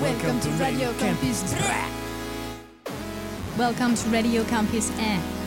Welcome to Radio Campus. Welcome to Radio Campus Air.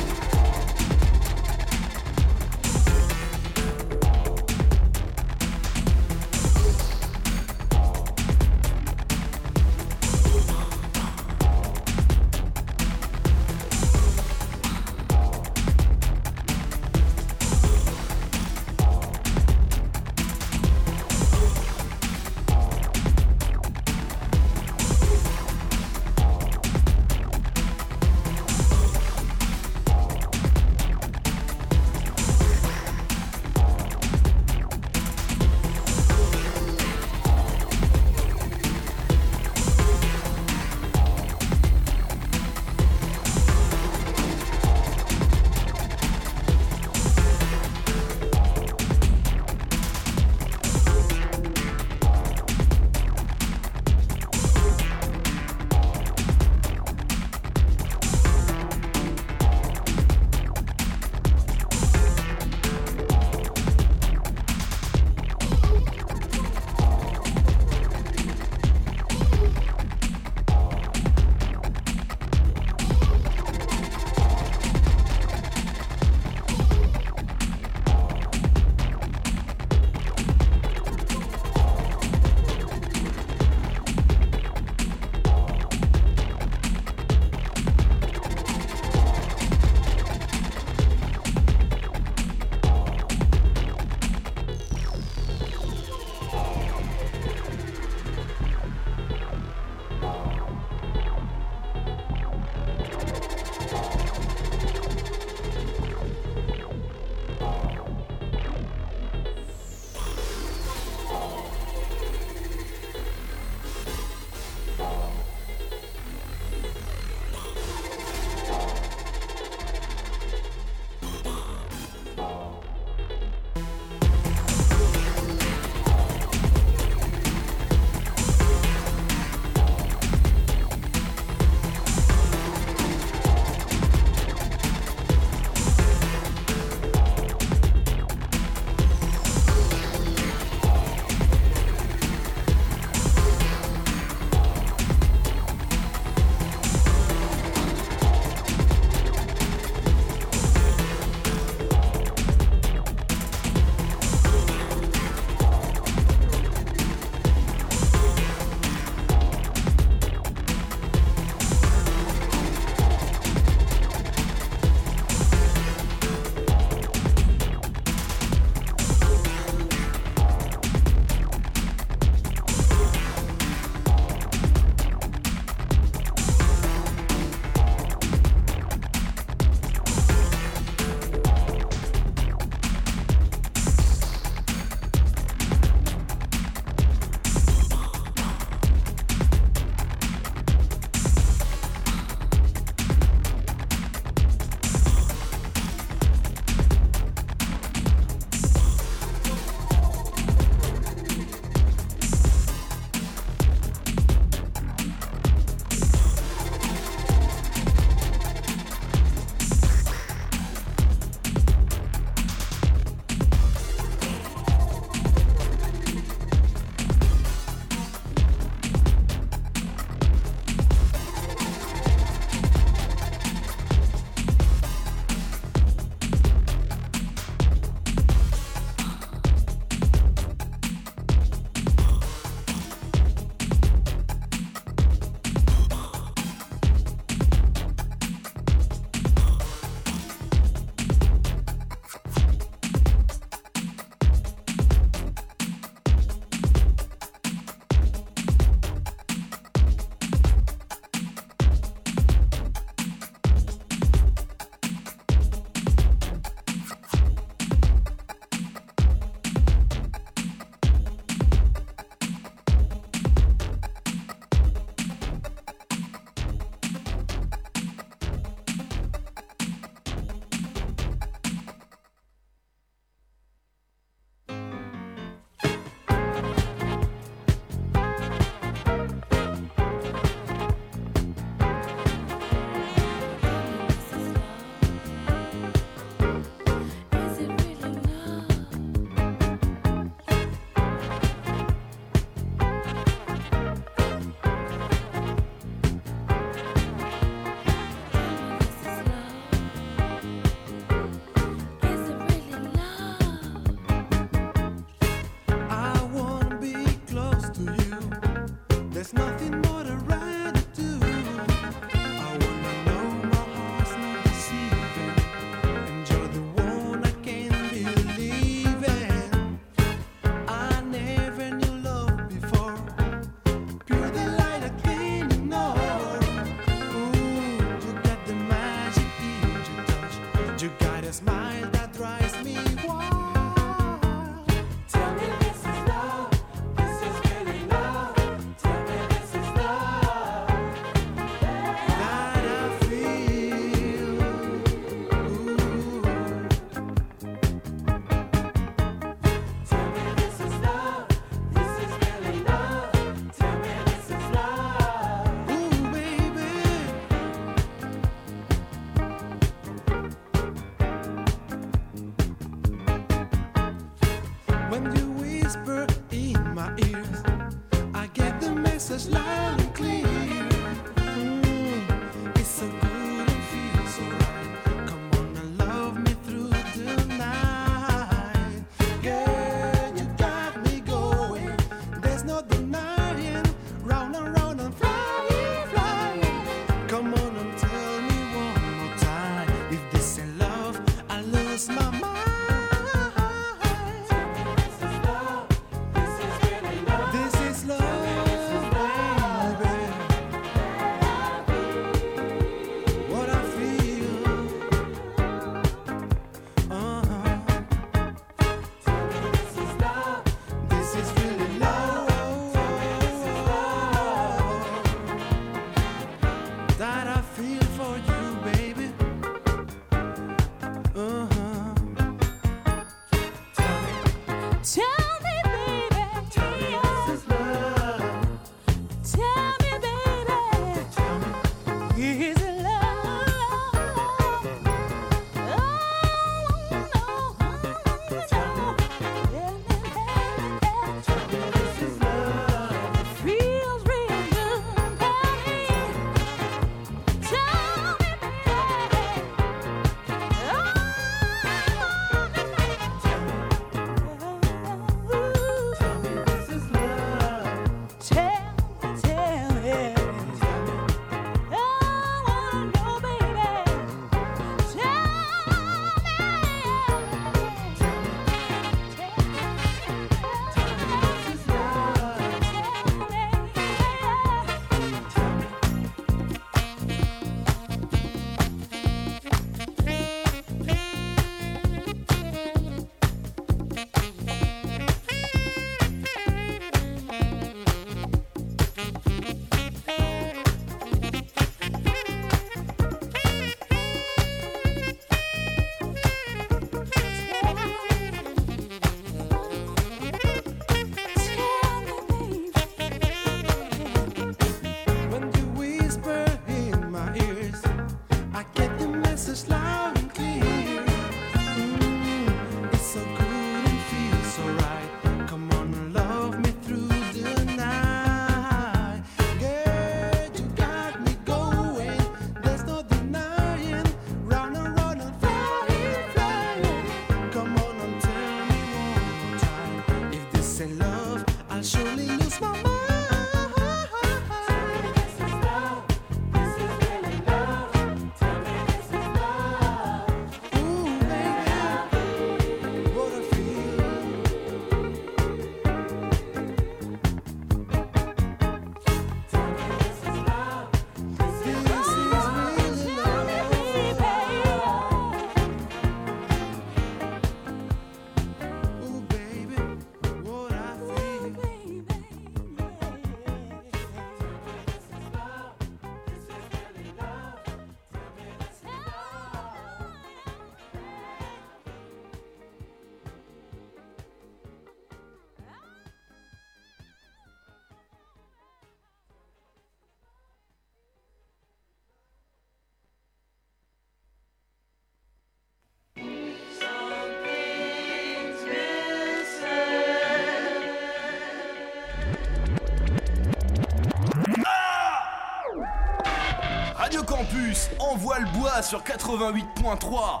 Envoie le bois sur 88.3.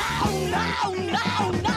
No, no, no,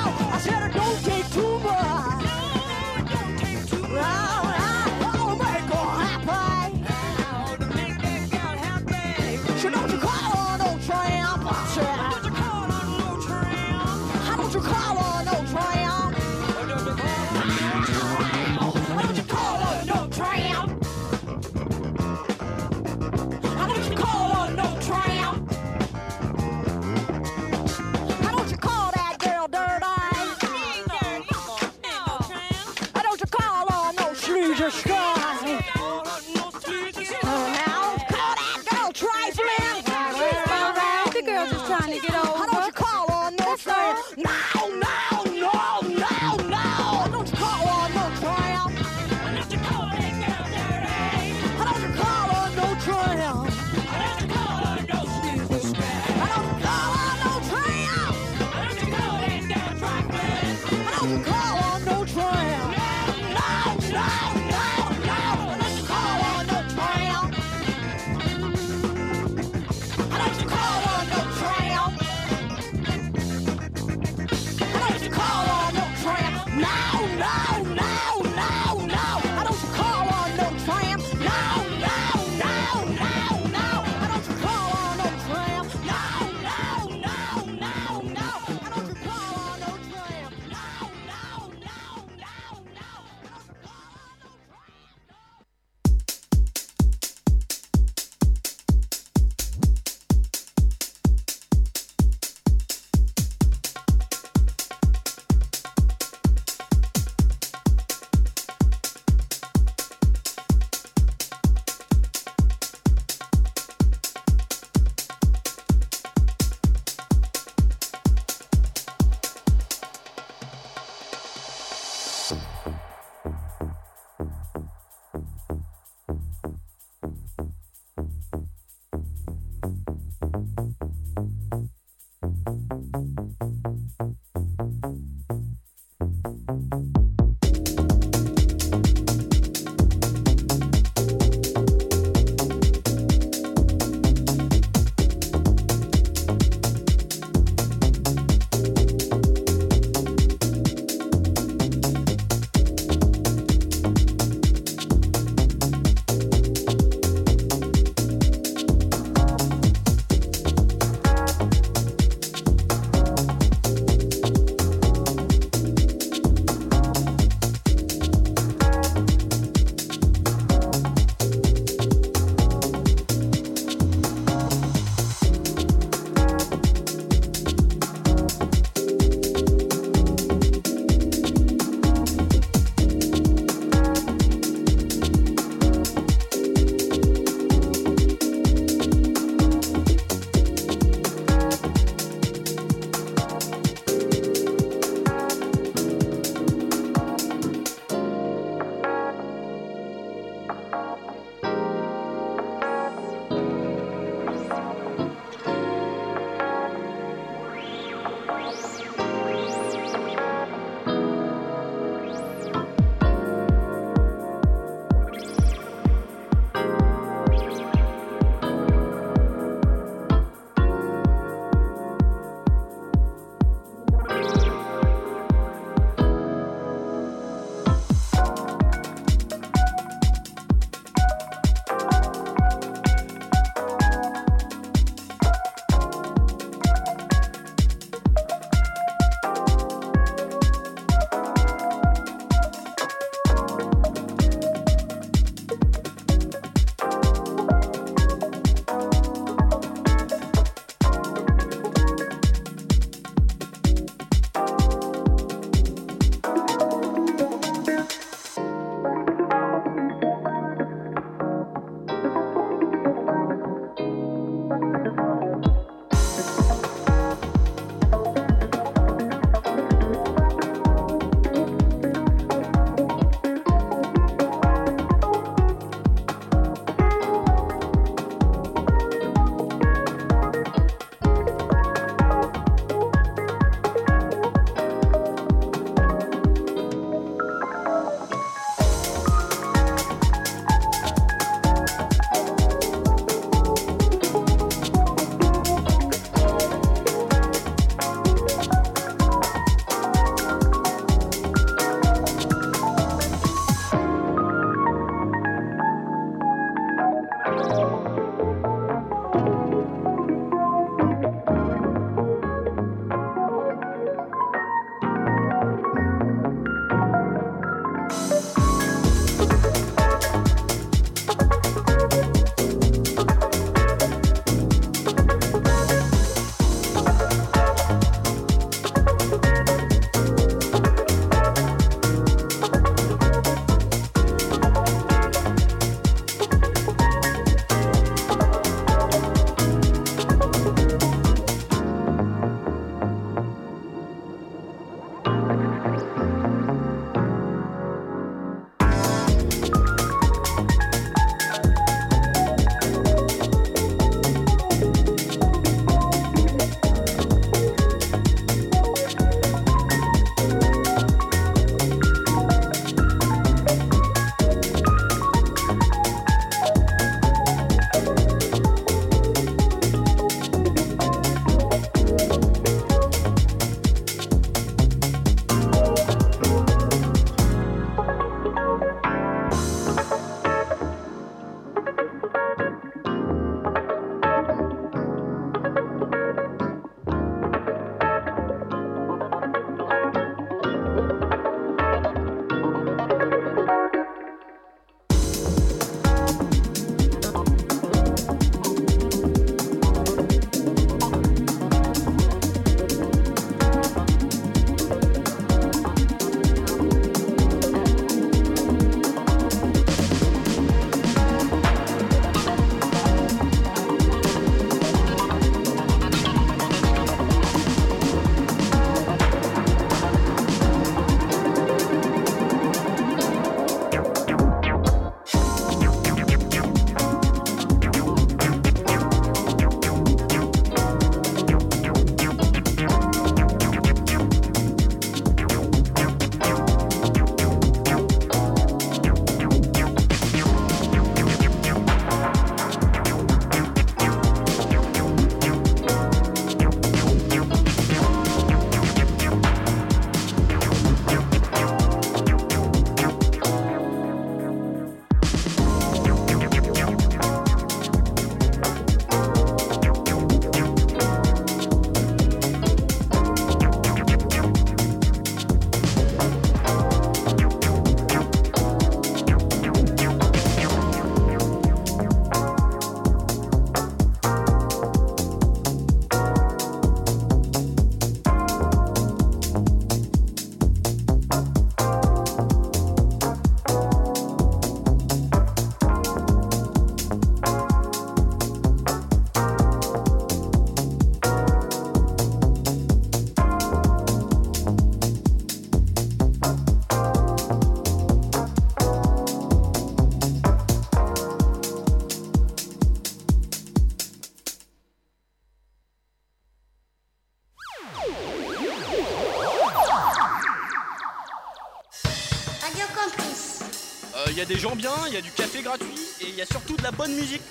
gens bien, il y a du café gratuit et il y a surtout de la bonne musique.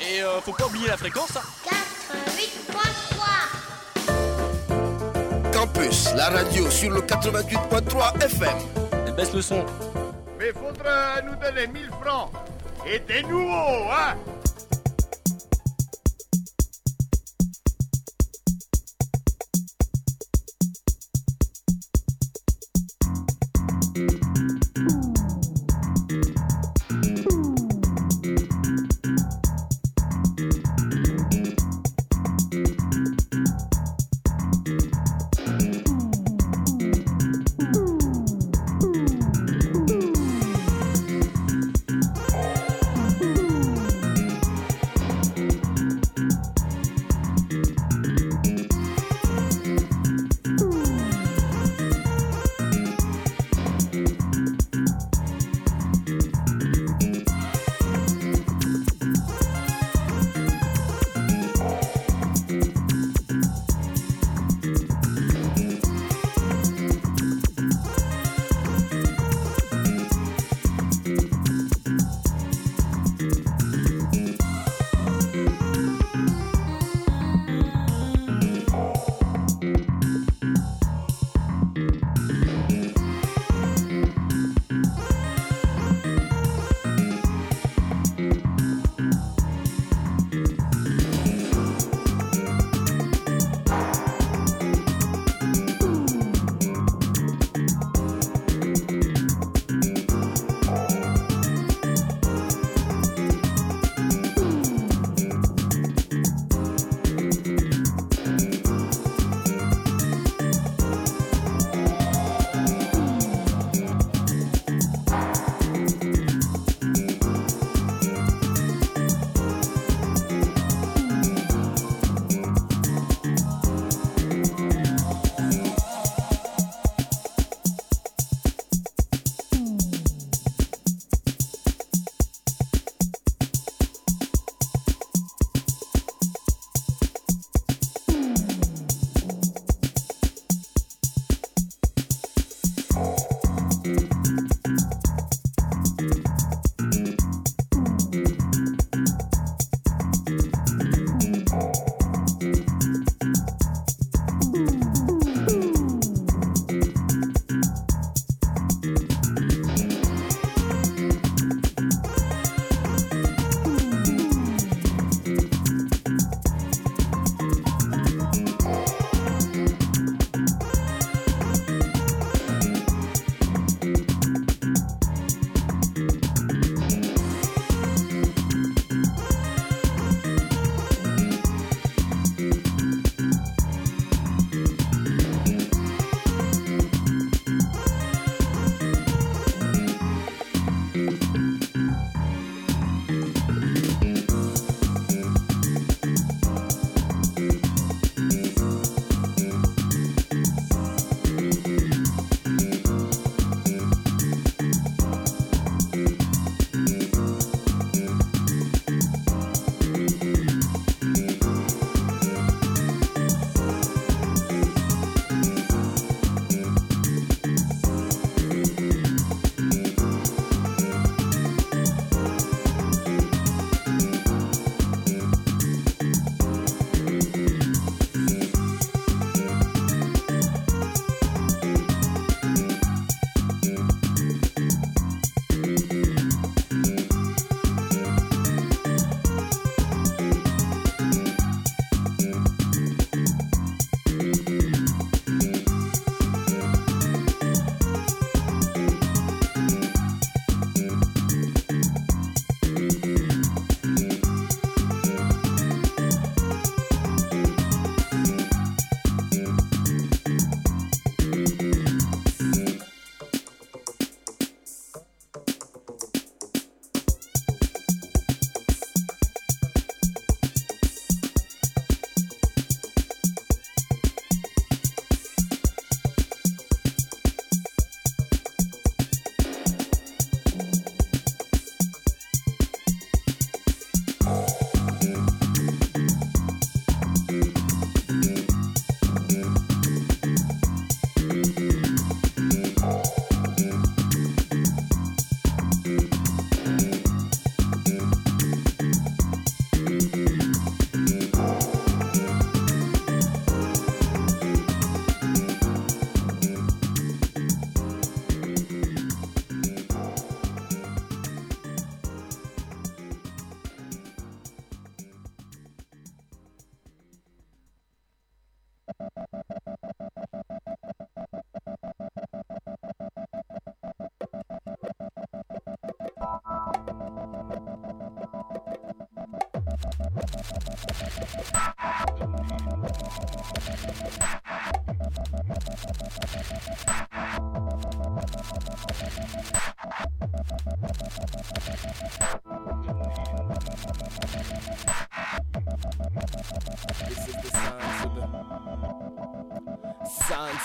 Et euh, faut pas oublier la fréquence. hein. 88.3 Campus, la radio sur le 88.3 FM. Et baisse le son. Mais faudra nous donner 1000 francs. Et des nouveaux, hein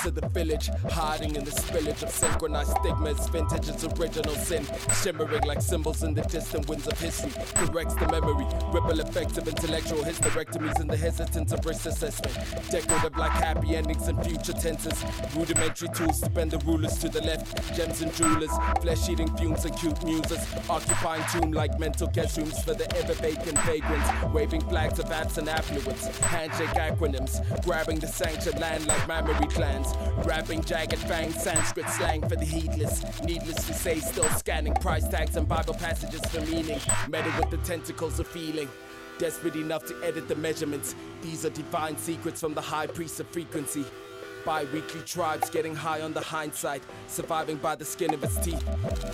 signs of the village, hiding in the spillage of synchronized stigmas. Vintage is original sin, shimmering like symbols in the distant winds of history. Corrects the memory, ripple effects of intellectual hysterectomies and the hesitance of risk assessment. Decorative like happy endings and future tenses. Rudimentary tools to bend the rulers to the left. Gems and jewelers, flesh eating fumes and cute muses. Occupying tomb like mental guest rooms for the ever vacant vagrants. Waving flags of absent affluence. Handshake acronyms, grabbing the sanctioned land like mammary glands. Rapping jagged fangs, Sanskrit slang for the heedless. Needless to say, still scanning price tags and Bible passages for meaning. Meddle with the tentacles of feeling. Desperate enough to edit the measurements. These are divine secrets from the high priest of frequency. Bi weekly tribes getting high on the hindsight, surviving by the skin of its teeth.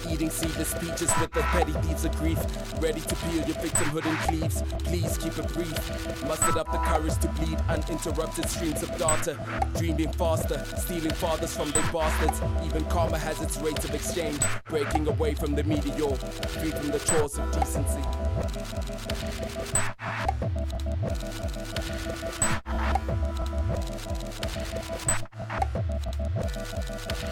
Eating seedless peaches with the petty thieves of grief. Ready to peel your victimhood in cleaves. Please keep it brief. Mustered up the courage to bleed uninterrupted streams of data. Dreaming faster, stealing fathers from their bastards. Even karma has its rates of exchange. Breaking away from the meteor, free from the chores of decency. Thank.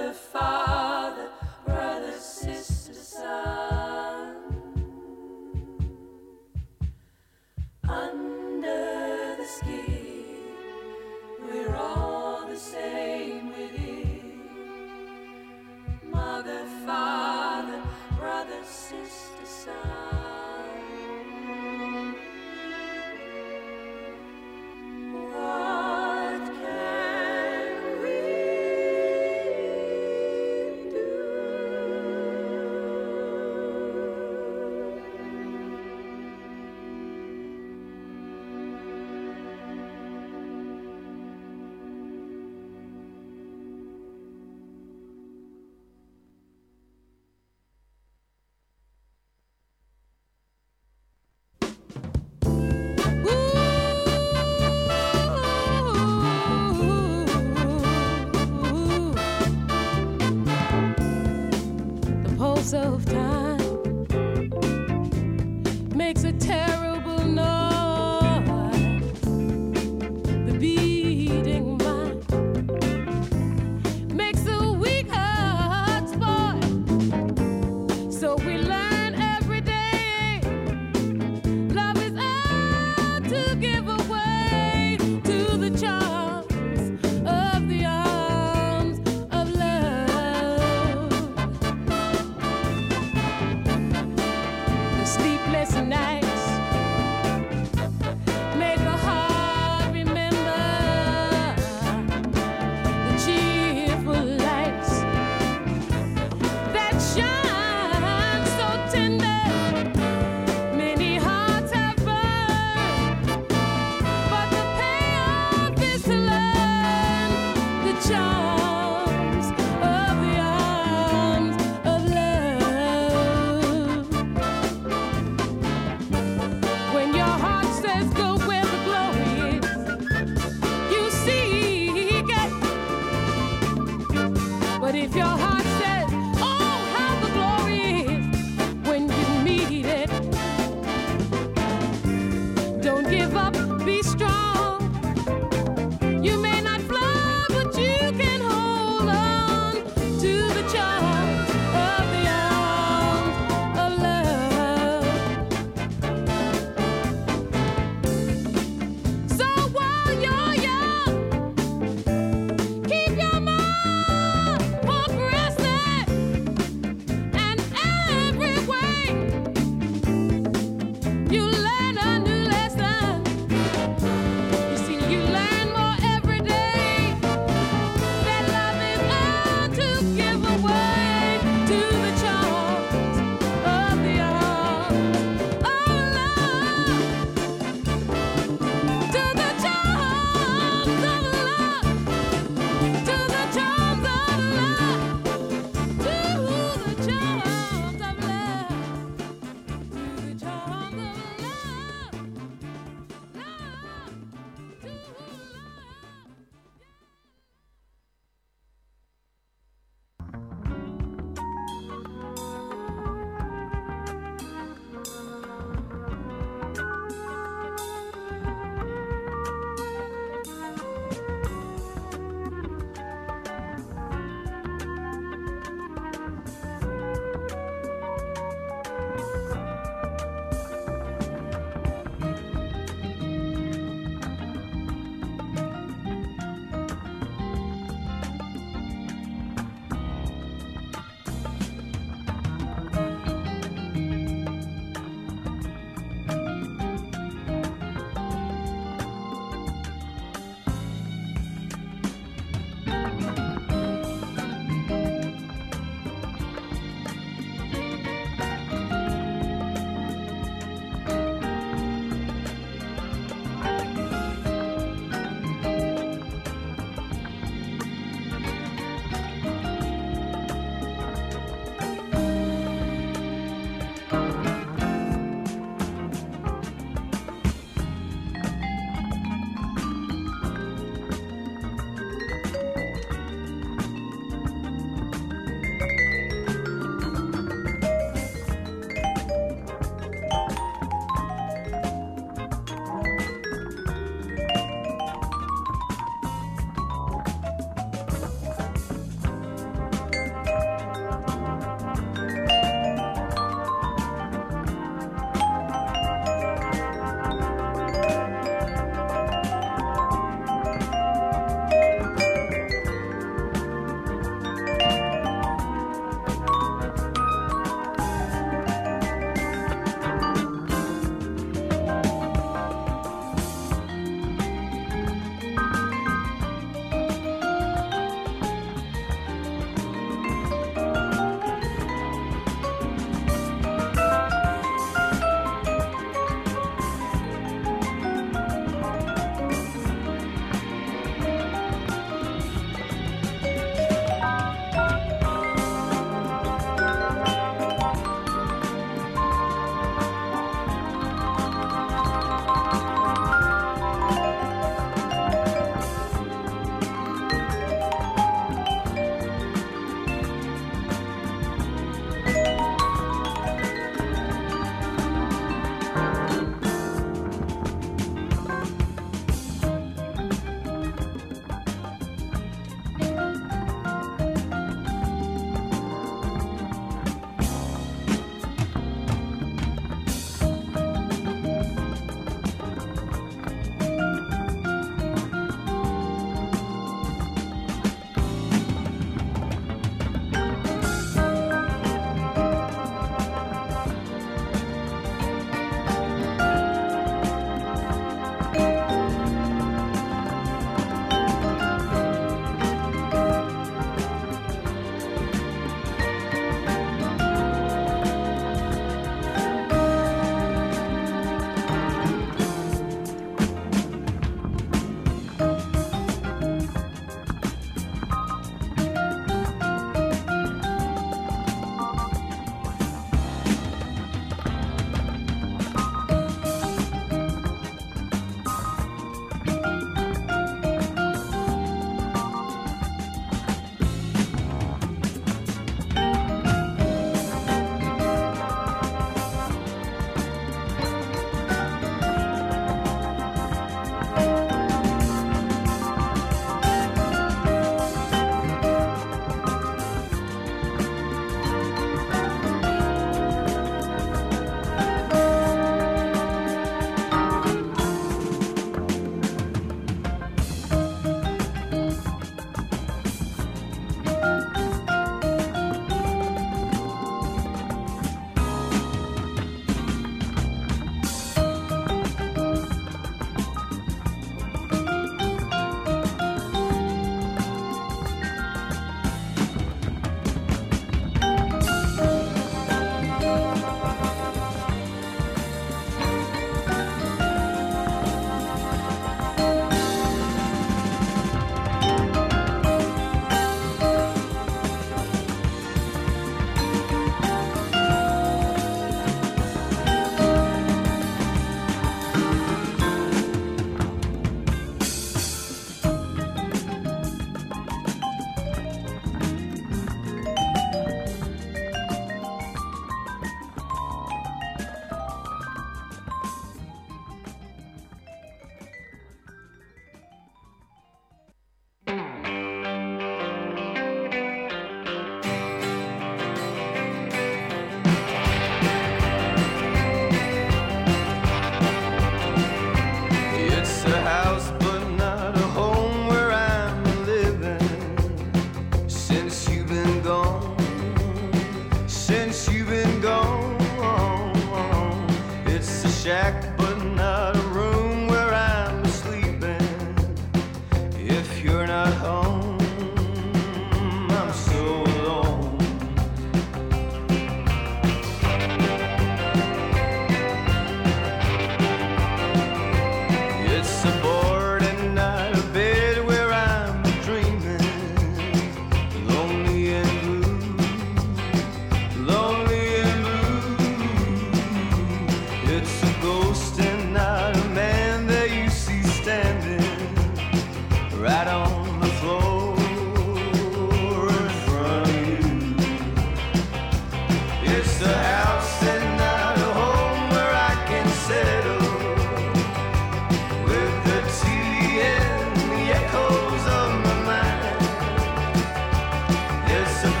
listen.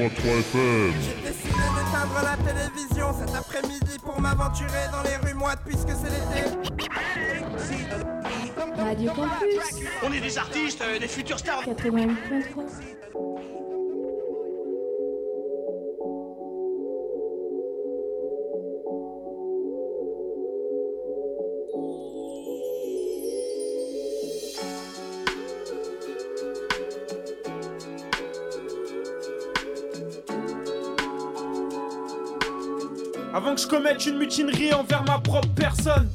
FM. J'ai décidé d'éteindre la télévision cet après-midi pour m'aventurer dans les rues moites puisque c'est l'été. Radio Campus. On est des artistes, euh, des futurs stars. 88.3. Commette une mutinerie envers ma propre personne.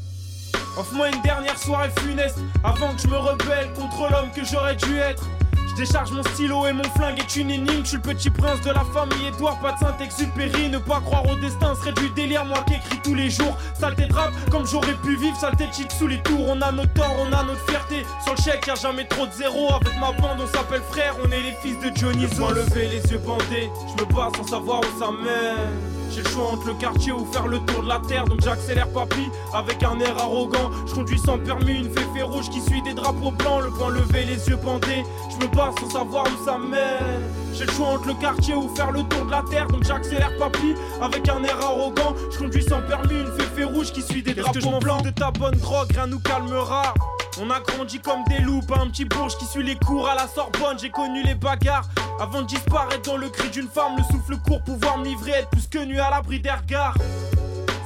Offre-moi une dernière soirée funeste avant que je me rebelle contre l'homme que j'aurais dû être. Je décharge mon stylo et mon flingue est une énigme. Je suis le petit prince de la famille Édouard, pas de Saint-Exupéry. Ne pas croire au destin serait du délire, moi qui écris tous les jours. Saleté de rap, comme j'aurais pu vivre, saleté de sous les tours. On a nos torts, on a notre fierté. Sur le chèque, y'a jamais trop de zéro. Avec ma bande, on s'appelle frère, on est les fils de Johnny Zo. lever les yeux bandés, je me bats sans savoir où ça mène. J'ai le choix entre le quartier ou faire le tour de la terre. Donc j'accélère papy avec un air arrogant. Je conduis sans permis une féfé rouge qui suit des drapeaux blancs Le poing levé, les yeux bandés. Je me bats sans savoir où ça mène. J'ai le choix entre le quartier ou faire le tour de la terre. Donc j'accélère papy avec un air arrogant. Je conduis sans permis une féfé rouge qui suit des drapeaux blancs. de ta bonne drogue, rien nous calmera on a grandi comme des loups, un petit bourge qui suit les cours à la Sorbonne. J'ai connu les bagarres avant de disparaître dans le cri d'une femme. Le souffle court, pouvoir me livrer, être plus que nu à l'abri des regards.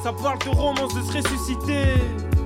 Ça parle de romance, de se ressusciter.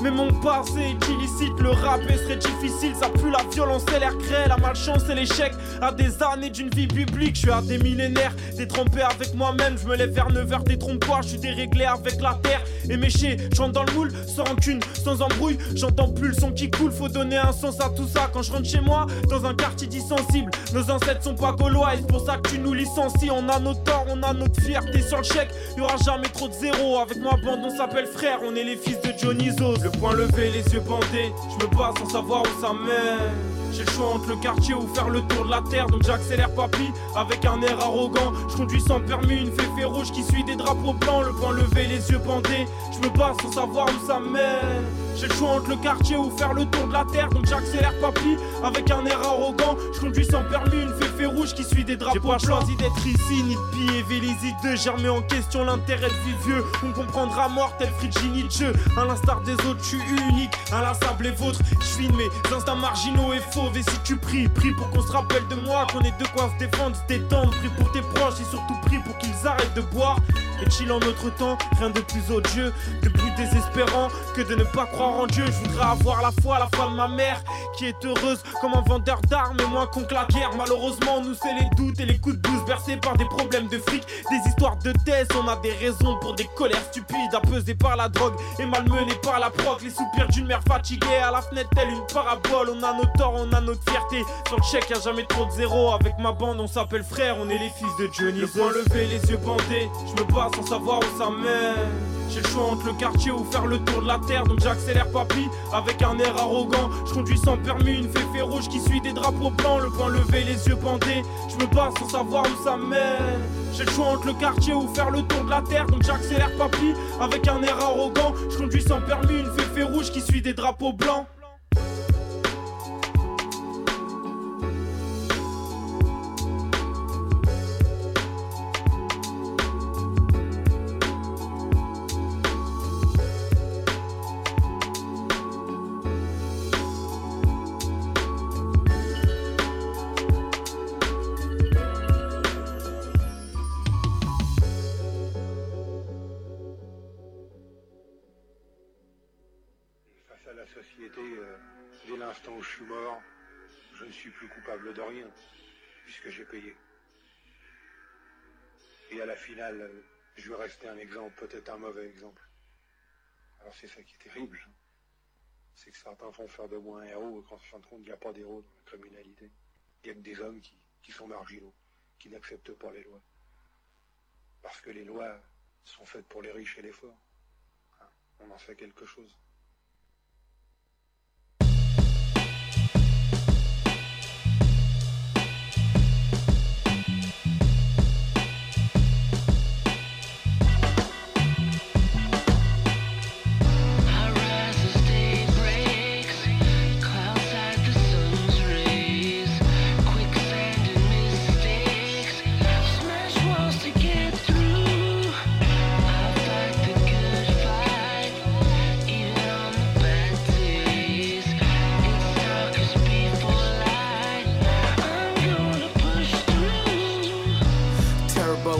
Mais mon passé est illicite, le rap serait difficile, ça pue la violence et l'air créé, la malchance et l'échec. À des années d'une vie publique, je suis à des millénaires, détrompé avec moi-même, je me lève vers 9h détrompe-toi, je suis déréglé avec la terre. Et méché, j'entre dans le moule, sans rancune, sans embrouille, j'entends plus le son qui coule, faut donner un sens à tout ça. Quand je rentre chez moi, dans un quartier dissensible, nos ancêtres sont pas gaulois, c'est pour ça que tu nous licencies. On a nos torts, on a notre fierté sur le chèque, y aura jamais trop de zéro. Avec ma bande, on s'appelle frère, on est les fils de Johnny Zos. Le point levé, les yeux bandés, je me bats sans savoir où ça mène. J'ai le choix entre le quartier ou faire le tour de la terre, donc j'accélère papy avec un air arrogant. Je conduis sans permis une féfé rouge qui suit des drapeaux blancs, le point levé, les yeux bandés. Je me bats sans savoir où ça mène. J'ai le choix entre le quartier ou faire le tour de la terre, donc j'accélère papy avec un air arrogant. Je conduis sans permis une féfé rouge qui suit des drapeaux blancs. J'ai pas choisi d'être ici, ni de piller Vélizy 2. J'ai remis en question l'intérêt de vivre vieux. On comprendra mort tel Fridji Nietzsche. À l'instar des autres, je suis unique, inlassable et vôtre. Je suis de mes instincts marginaux et fauves. Et si tu pries, prie pour qu'on se rappelle de moi, qu'on ait de quoi se défendre, se détendre. Prie pour tes proches et surtout prie pour qu'ils arrêtent de boire. Et chill en notre temps, rien de plus odieux, de plus désespérant que de ne pas croire en Dieu. Je voudrais avoir la foi, la foi de ma mère, qui est heureuse comme un vendeur d'armes moins con que la guerre. Malheureusement, nous c'est les doutes et les coups de blues bercés par des problèmes de fric, des histoires de thèse. On a des raisons pour des colères stupides, apeusées par la drogue et malmenées par la proc. Les soupirs d'une mère fatiguée à la fenêtre, telle une parabole. On a nos torts, on a notre fierté. Sur le chèque, y a jamais trop de zéro. Avec ma bande, on s'appelle frère, on est les fils de Johnny. Le point levé, les yeux bandés, je me bats sans savoir où ça mène. J'ai le choix entre le quartier ou faire le tour de la terre, donc j'accélère papy avec un air arrogant. Je conduis sans permis une féfé rouge qui suit des drapeaux blancs, le point levé, les yeux bandés. Je me bats sans savoir où ça mène. J'ai le choix entre le quartier ou faire le tour de la terre, donc j'accélère papy avec un air arrogant. Je conduis sans permis une féfé rouge qui suit des drapeaux blancs. Suis plus coupable de rien, puisque j'ai payé. Et à la finale, je vais rester un exemple, peut-être un mauvais exemple. Alors c'est ça qui est terrible. hein. C'est que certains font faire de moi un héros, et qu'en fin de compte, il n'y a pas d'héros dans la criminalité. Il n'y a que des hommes qui, qui sont marginaux, qui n'acceptent pas les lois. Parce que les lois sont faites pour les riches et les forts. Hein, On en fait quelque chose.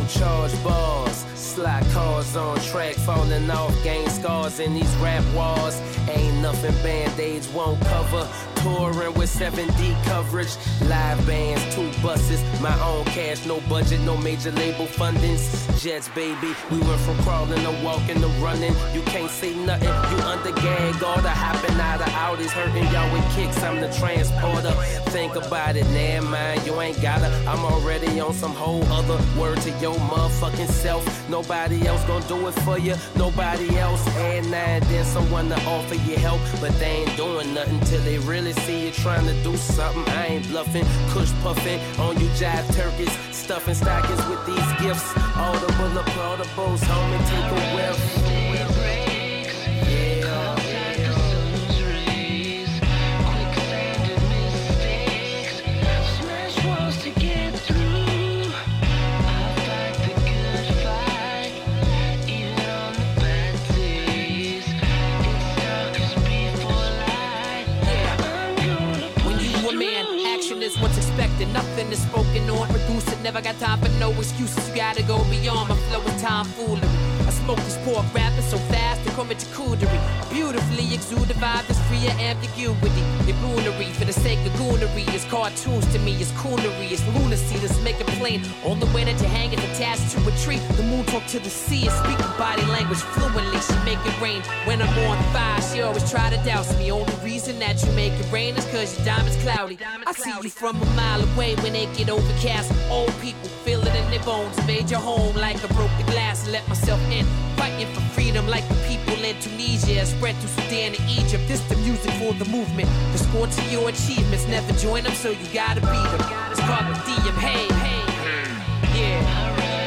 Charge bars. Slide cars on track, falling off, gain scars in these rap wars. Ain't nothing band-aids won't cover. Touring with 7D coverage, live bands, two buses, my own cash, no budget, no major label fundings. Jets, baby, we went from crawling to walking to running. You can't say nothing, you under gag, all the hopping out of Audis, hurting y'all with kicks. I'm the transporter. Think about it, never mind, you ain't gotta. I'm already on some whole other word to your motherfucking self. Nobody else gonna do it for you, nobody else. And now then someone to offer you help, but they ain't doing nothing till they really see you trying to do something. I ain't bluffing, kush puffing on you jive turkeys, stuffing stockings with these gifts. Audible applaudables, homie, take a whiff. Excuses. You gotta go beyond. My flow is tomfoolery. I smoke this pork rapping so fast they into cootery. I beautifully exude the vibe free of ambiguity. The goonery for the sake of goonery is cartoons to me. It's coonery, it's lunacy. Let's make it plain. On the way that you hang is attached to a tree. The moon talk to the sea and speak body language fluently. She make it rain when I'm on fire. She always try to douse me. Only reason that you make it rain is cause your diamond's cloudy. I see you from a mile away when it get overcast. Old people feel it in their bones. Made your home like I broke glass and let myself in. Fighting for freedom like the people in Tunisia. Spread through Sudan and Egypt. This the music for the movement. The score to your achievements. Never join them, so you gotta beat them. It's the DM. Hey, hey, yeah.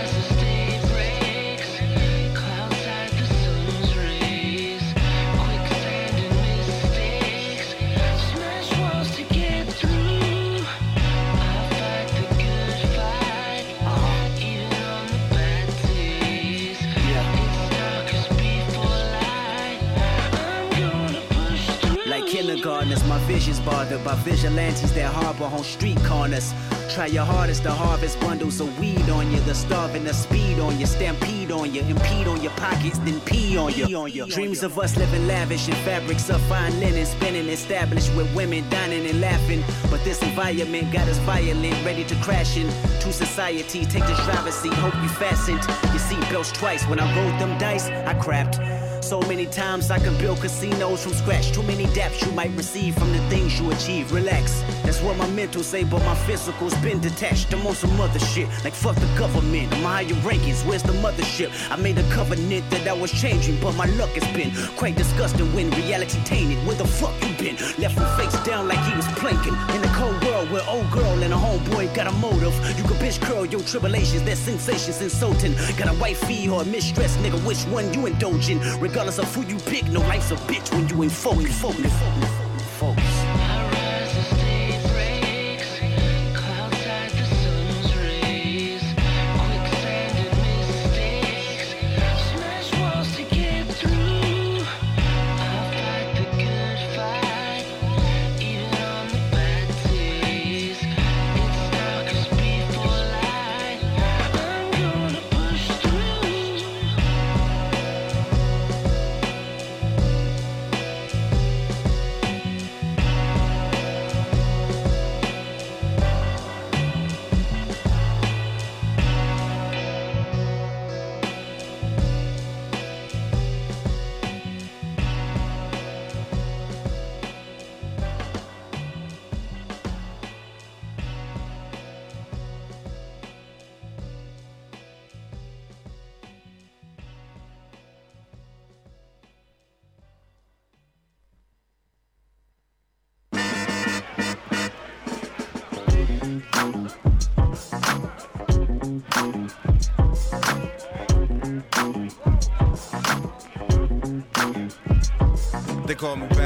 Bothered by vigilantes that harbor on street corners. Try your hardest to harvest bundles of weed on you. The starving, the speed on you, stampede on you, impede on your pockets, then pee on you. Dreams of us living lavish in fabrics of fine linen, spinning established with women dining and laughing. But this environment got us violent, ready to crash into society. Take the driver's seat, hope you fastened your seatbelts twice. When I rolled them dice, I crapped. So many times I can build casinos from scratch. Too many daps you might receive from the things you achieve. Relax, that's what my mental say, but my physical's been detached. I'm on some other shit, like fuck the government. I'm higher rankings, where's the mothership? I made a covenant that I was changing, but my luck has been quite disgusting when reality tainted. Where the fuck you been? Left him face down like he was planking. In a cold world where old girl and a homeboy got a motive. You can bitch curl your tribulations, their sensations insulting. Got a wifey or a mistress, nigga, which one you indulging? Regardless of who you pick, no life's a bitch when you ain't focused. Focus,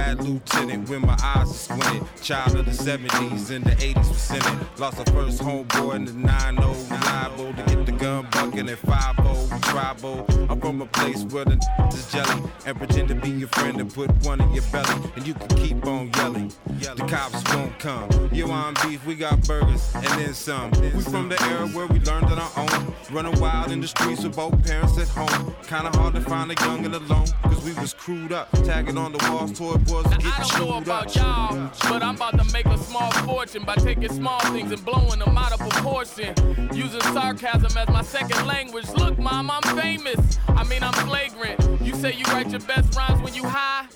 bad lieutenant when my eyes are squinted. Child of the 70s and the 80s was in it. Lost a first homeboy in the 9 0 liable to get the gun bucking at 5 0 tribal. I'm from a place where the is jelly and pretend to be your friend and put one in your belly. And you can keep on yelling. The cops won't come. You want beef, we got burgers and then some. We from the era where we learned on our own. Running wild in the streets with both parents at home. Kinda hard to find a young and alone. Cause we was crewed up. Tagging on the walls, toy boys Now, I don't know about y'all, but I'm about to make a small fortune by taking small things and blowing them out of proportion. Using sarcasm as my second language. Look, mom, I'm famous. I mean, I'm flagrant. You say you write your best rhymes when you high.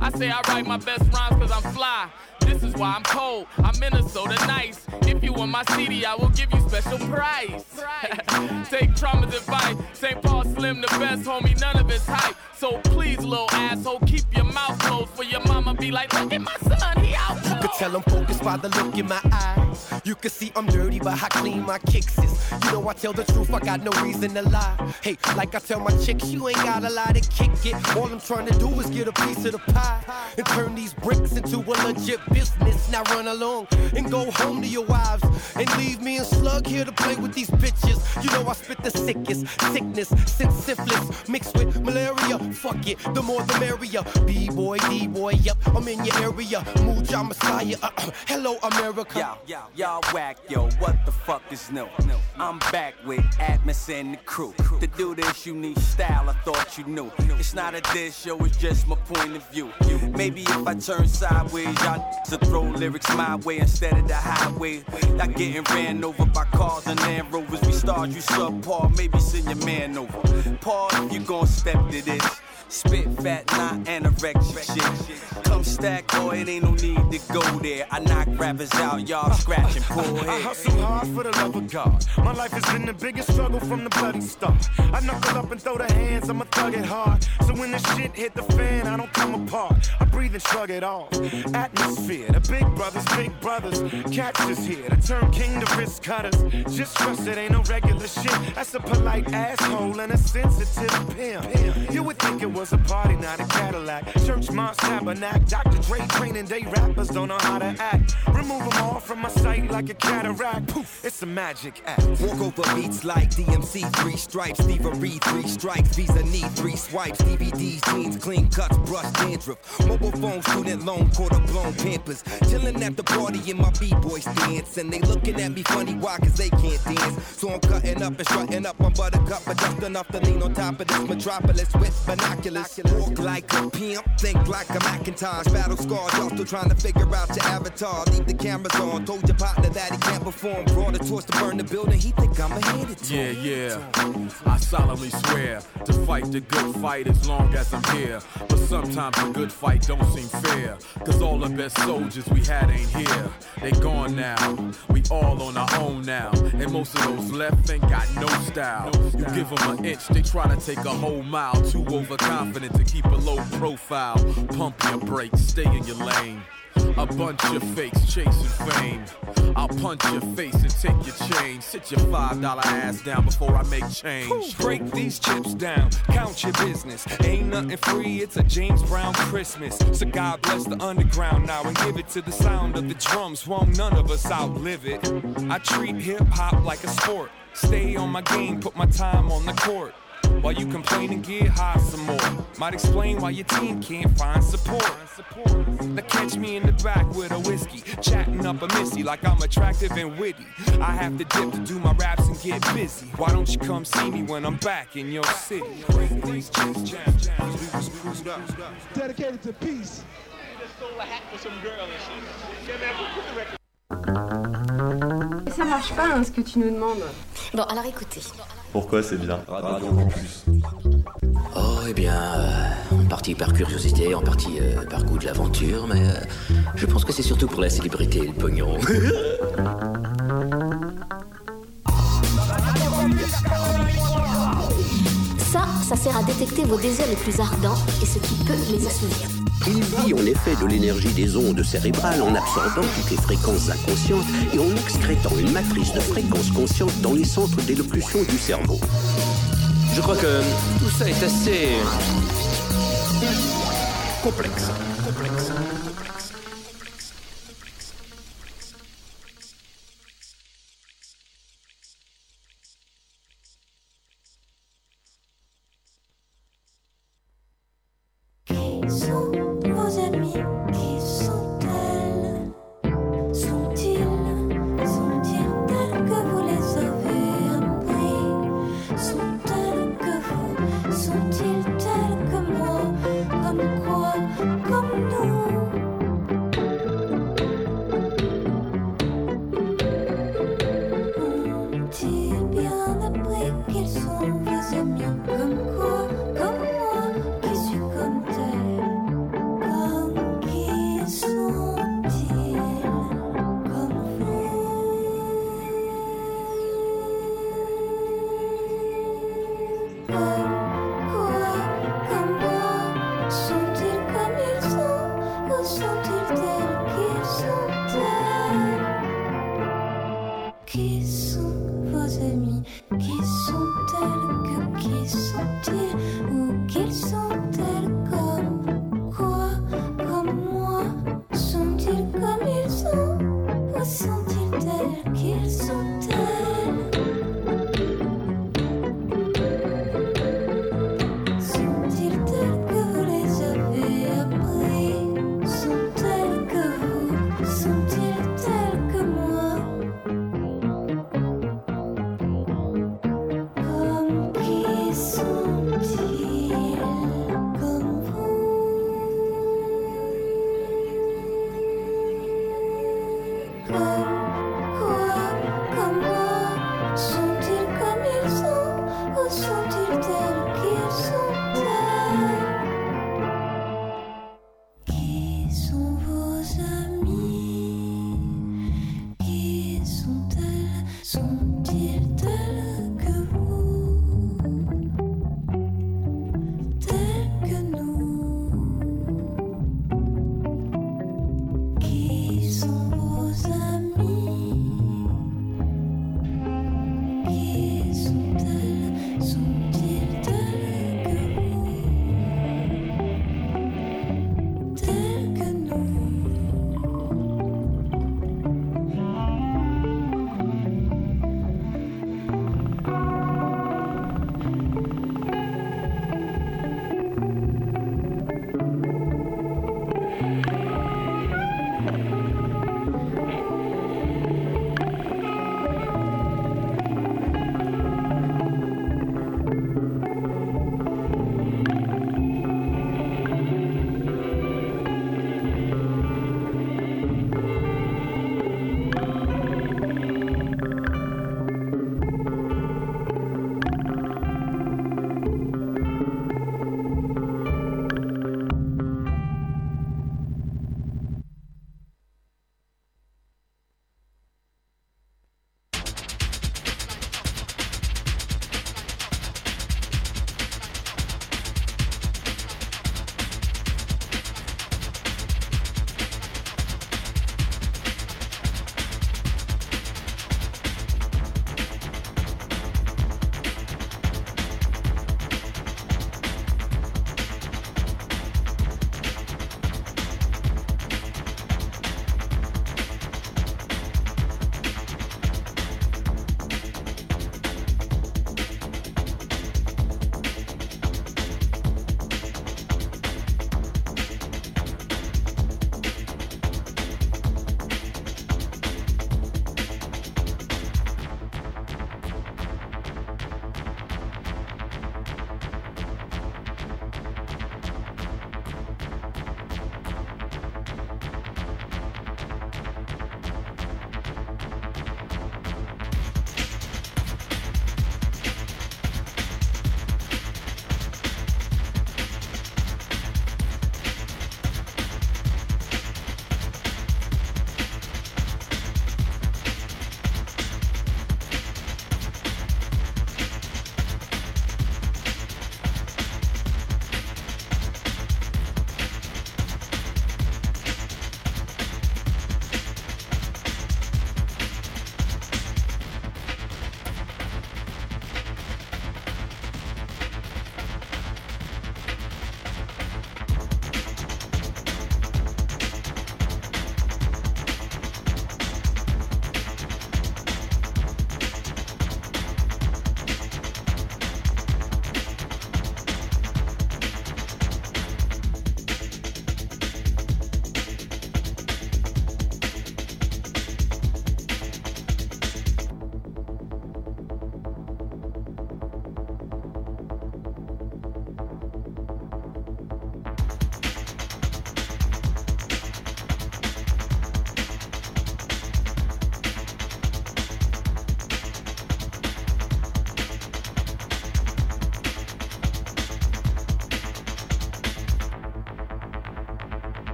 I say I write my best rhymes cause I'm fly. This is why I'm cold. I'm Minnesota nice. If you want my CD, I will give you special price. Take trauma's advice. St. Paul Slim the best, homie. None of it's hype. So please, little asshole, keep your mouth closed for your mama be like, look at my son, he out. You could tell I'm focused by the look in my eyes. You can see I'm dirty by how clean my kicks is. You know I tell the truth, I got no reason to lie. Hey, like I tell my chicks, you ain't got a lot to kick it. All I'm trying to do is get a piece of the pie and turn these bricks into a legit business. Now run along and go home to your wives and leave me and Slug here to play with these bitches. You know I spit the sickest sickness since syphilis mixed with malaria. Fuck it, the more the merrier. B-boy, D-boy, yep, I'm in your area. Muja Messiah, uh, hello America. Yo, yo, y'all whack, yo, what the fuck is new? I'm back with Atmos and the crew. To do this, you need style, I thought you knew. It's not a dish, yo, it's just my point of view. Maybe if I turn sideways, y'all to throw lyrics my way instead of the highway. Y'all getting ran over by cars and Land Rovers. We start you subpar, maybe send your man over. Paul, if you gon' step to this. Spit fat, not anorexic shit. Come stack, boy, it ain't no need to go there. I knock rappers out, y'all scratch and pull I heads. hustle hard for the love of God. My life has been the biggest struggle from the bloody start. I knuckle up and throw the hands, I'ma thug it hard. So when the shit hit the fan, I don't come apart. I breathe and shrug it off. Atmosphere, the big brothers, big brothers. Cats is here to turn king to wrist cutters. Just trust it ain't no regular shit. That's a polite asshole and a sensitive pimp. You would think it was a party, not a Cadillac. Church, mosque, tabernacle. Dr. Dre training day rappers don't know how to act. Remove them all from my sight like a cataract. Poof, it's a magic act. Walk over beats like DMC, three stripes. Steve Reed, three strikes. Visa need three swipes. DVDs, jeans, clean cuts, brush dandruff. Mobile phone, student loan, quarter blown pampers. Chilling at the party in my B-boy stance. And they looking at me funny, why? Cause they can't dance. So I'm cutting up and strutting up on buttercup, but just enough to lean on top of this metropolis with binoculars. Walk like a pimp, think like a Macintosh. Battle scars, y'all still trying to figure out your avatar. Leave the cameras on. Told your partner that he can't perform. Brought a torch to burn the building. He think I'ma hit it to Yeah, yeah. I solemnly swear to fight the good fight as long as I'm here. But sometimes a good fight don't seem fair. Cause all the best soldiers we had ain't here. They gone now. We all on our own now. And most of those left ain't got no style. You give them an inch, they try to take a whole mile. Too overconfident to keep a low profile. Pump your brakes, stay in your lane. A bunch of fakes chasing fame. I'll punch your face and take your change. Sit your five dollar ass down before I make change. Break these chips down, count your business. Ain't nothing free, it's a James Brown Christmas. So God bless the underground now and give it to the sound of the drums. Won't none of us outlive it. I treat hip hop like a sport. Stay on my game, put my time on the court. While you complain and get high some more. Might explain why your team can't find support. Now catch me in the back with a whiskey, chatting up a missy like I'm attractive and witty. I have to dip to do my raps and get busy. Why don't you come see me when I'm back in your city? Dedicated to peace. Ça marche pas hein, ce que tu nous demandes. Bon, alors écoutez. Pourquoi c'est bien Radio Campus. Oh, eh bien, euh, en partie par curiosité, en partie euh, par goût de l'aventure, mais euh, je pense que c'est surtout pour la célébrité et le pognon. Ça, ça sert à détecter vos désirs les plus ardents et ce qui peut les assouvir. Il vit en effet de l'énergie des ondes cérébrales en absorbant toutes les fréquences inconscientes et en excrétant une matrice de fréquences conscientes dans les centres d'élocution du cerveau. Je crois que tout ça est assez complexe.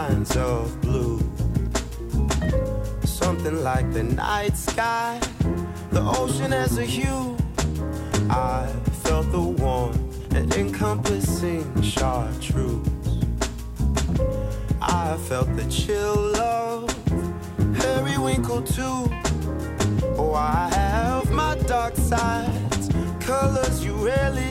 Kinds of blue. Something like the night sky, the ocean as a hue. I felt the warm and encompassing chartreuse. I felt the chill of periwinkle too. Oh, I have my dark sides, colors you rarely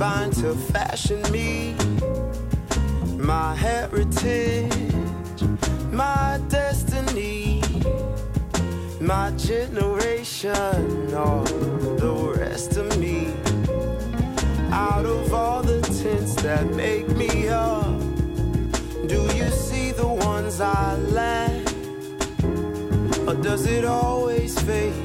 combined to fashion me? My heritage, my destiny, my generation, all the rest of me. Out of all the tints that make me up, do you see the ones I lack? Or does it always fade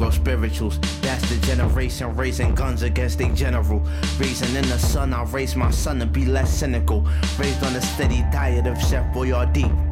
Negro spirituals. That's the generation raising guns against a general. Raising in the sun, I raise my son to be less cynical. Raised on a steady diet of Chef Boyardee.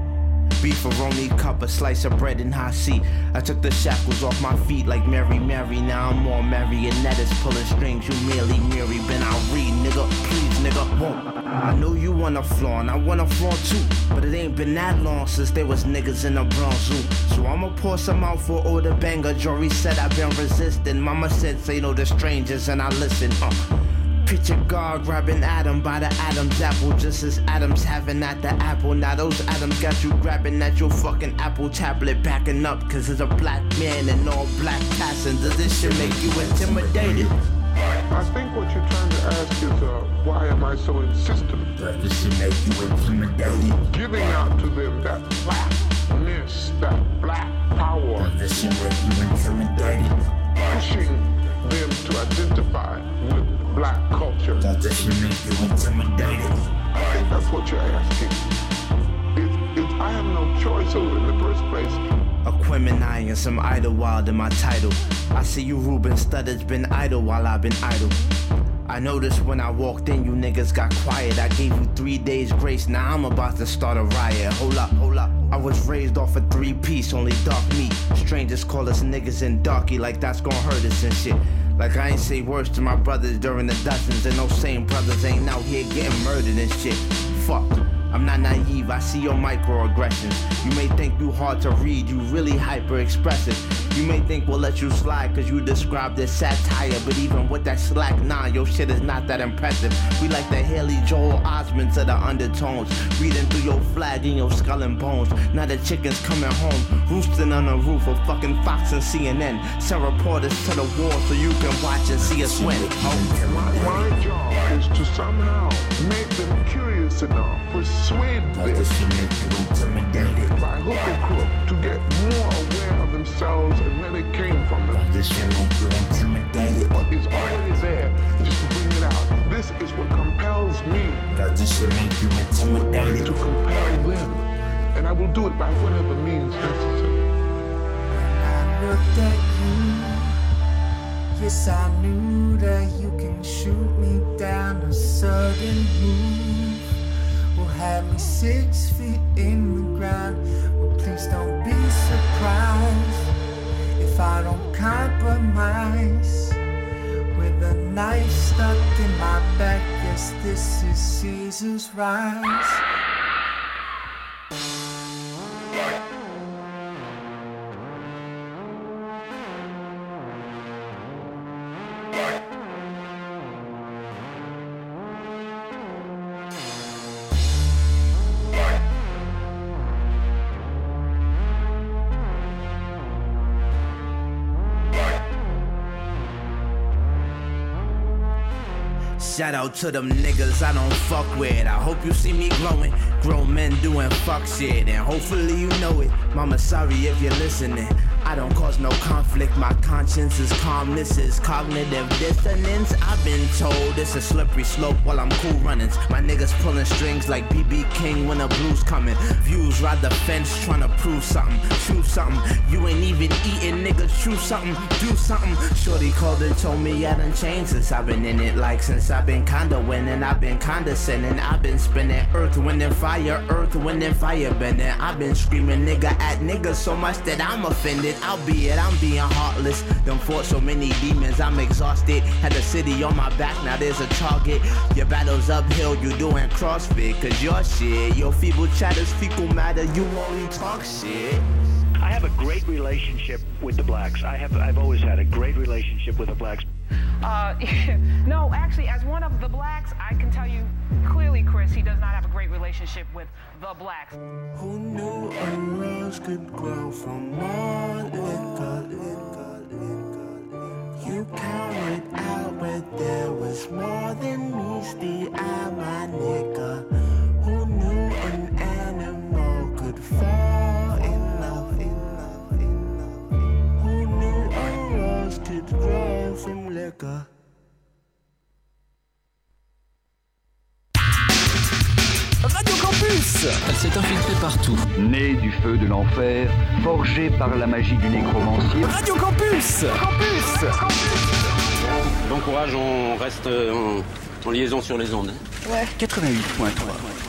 Beefaroni cup, a slice of bread and hot seat. I took the shackles off my feet like Mary Mary. Now I'm more marionettes pulling strings. You merely been I read, nigga. Please, nigga, won't. I know you wanna flaw, and I wanna flaw too. But it ain't been that long since there was niggas in the Bronx Zoo. So I'ma pour some out for the banger. Jory said I've been resisting. Mama said say no to strangers, and I listen. Uh. Picture God grabbing Adam by the Adam's apple, just as Adam's having at the apple. Now those Adams got you grabbing at your fucking Apple tablet, backing up, cause there's a black man and all black passing. Does this shit make you intimidated? I think what you're trying to ask is, uh, why am I so insistent? But this should make you intimidated. Giving out to them that blackness, that black power. But this should make you intimidated. Pushing them to identify with black culture. But this should make you intimidated. I think that's what you're asking. It, it, I have no choice over in the first place. Aquemini and some Idlewild in my title. I see you Ruben Studdard's been idle while I've been idle. I noticed when I walked in, you niggas got quiet. I gave you three days grace, now I'm about to start a riot. Hold up, hold up. I was raised off a three piece, only dark meat. Strangers call us niggas and darky, like that's gonna hurt us and shit. Like I ain't say words to my brothers during the dozens, and those same brothers ain't out here getting murdered and shit. Fuck. I'm not naive, I see your microaggressions. You may think you hard to read, you really hyper expressive. You may think we'll let you slide cause you described as satire, but even with that slack, nah, your shit is not that impressive. We like the Haley Joel Osment to the undertones, reading through your flag in your skull and bones. Now the chicken's coming home, roosting on the roof of fucking Fox and CNN. Send reporters to the wall so you can watch and see us win. My job is to somehow make them curious enough, persuade them by hook or crook to get more aware of themselves and where they came from. What is already there, just to bring it out. This is what compels me to compel them. And I will do it by whatever means necessary. I looked at you. Yes, I knew that you can shoot me down. A sudden move have me six feet in the ground. Well, please don't be surprised if I don't compromise. With a knife stuck in my back, yes, this is Caesar's rise. Shout out to them niggas I don't fuck with. I hope you see me glowing. Grown men doing fuck shit, and hopefully you know it. Mama, sorry if you're listening. I don't cause no conflict. My conscience is calm. This is cognitive dissonance. I've been told it's a slippery slope while I'm cool runnings. My niggas pulling strings like BB King when the blues coming. Views ride the fence trying to prove something. True something. You ain't even eating, nigga. True something. Do something. Shorty called and told me I done changed since I've been in it. Like since I've been kinda winning. I've been condescending. I've been spinning earth, wind, and fire. Earth, wind, and fire bending. I've been screaming nigga at niggas so much that I'm offended. Albeit I'm being heartless. Done fought so many demons, I'm exhausted. Had the city on my back, now there's a target. Your battle's uphill, you doing CrossFit. Cause your shit, your feeble chatter's fecal matter, you only talk shit. I have a great relationship with the blacks. I have I've always had a great relationship with the blacks. Uh, no, actually, as one of the blacks, I can tell you clearly, Chris, he does not have a great relationship with the blacks. Who knew a rose could grow from more liquor? liquor, liquor? You counted out, but there was more than meets the eye, my nigga. Who knew an animal could fall liquor? Radio Campus Elle s'est infiltrée partout. Né du feu de l'enfer, forgé par la magie du nécromancier. Radio Campus Campus Bon courage, on reste en, en liaison sur les ondes. hein. Ouais. 88.3.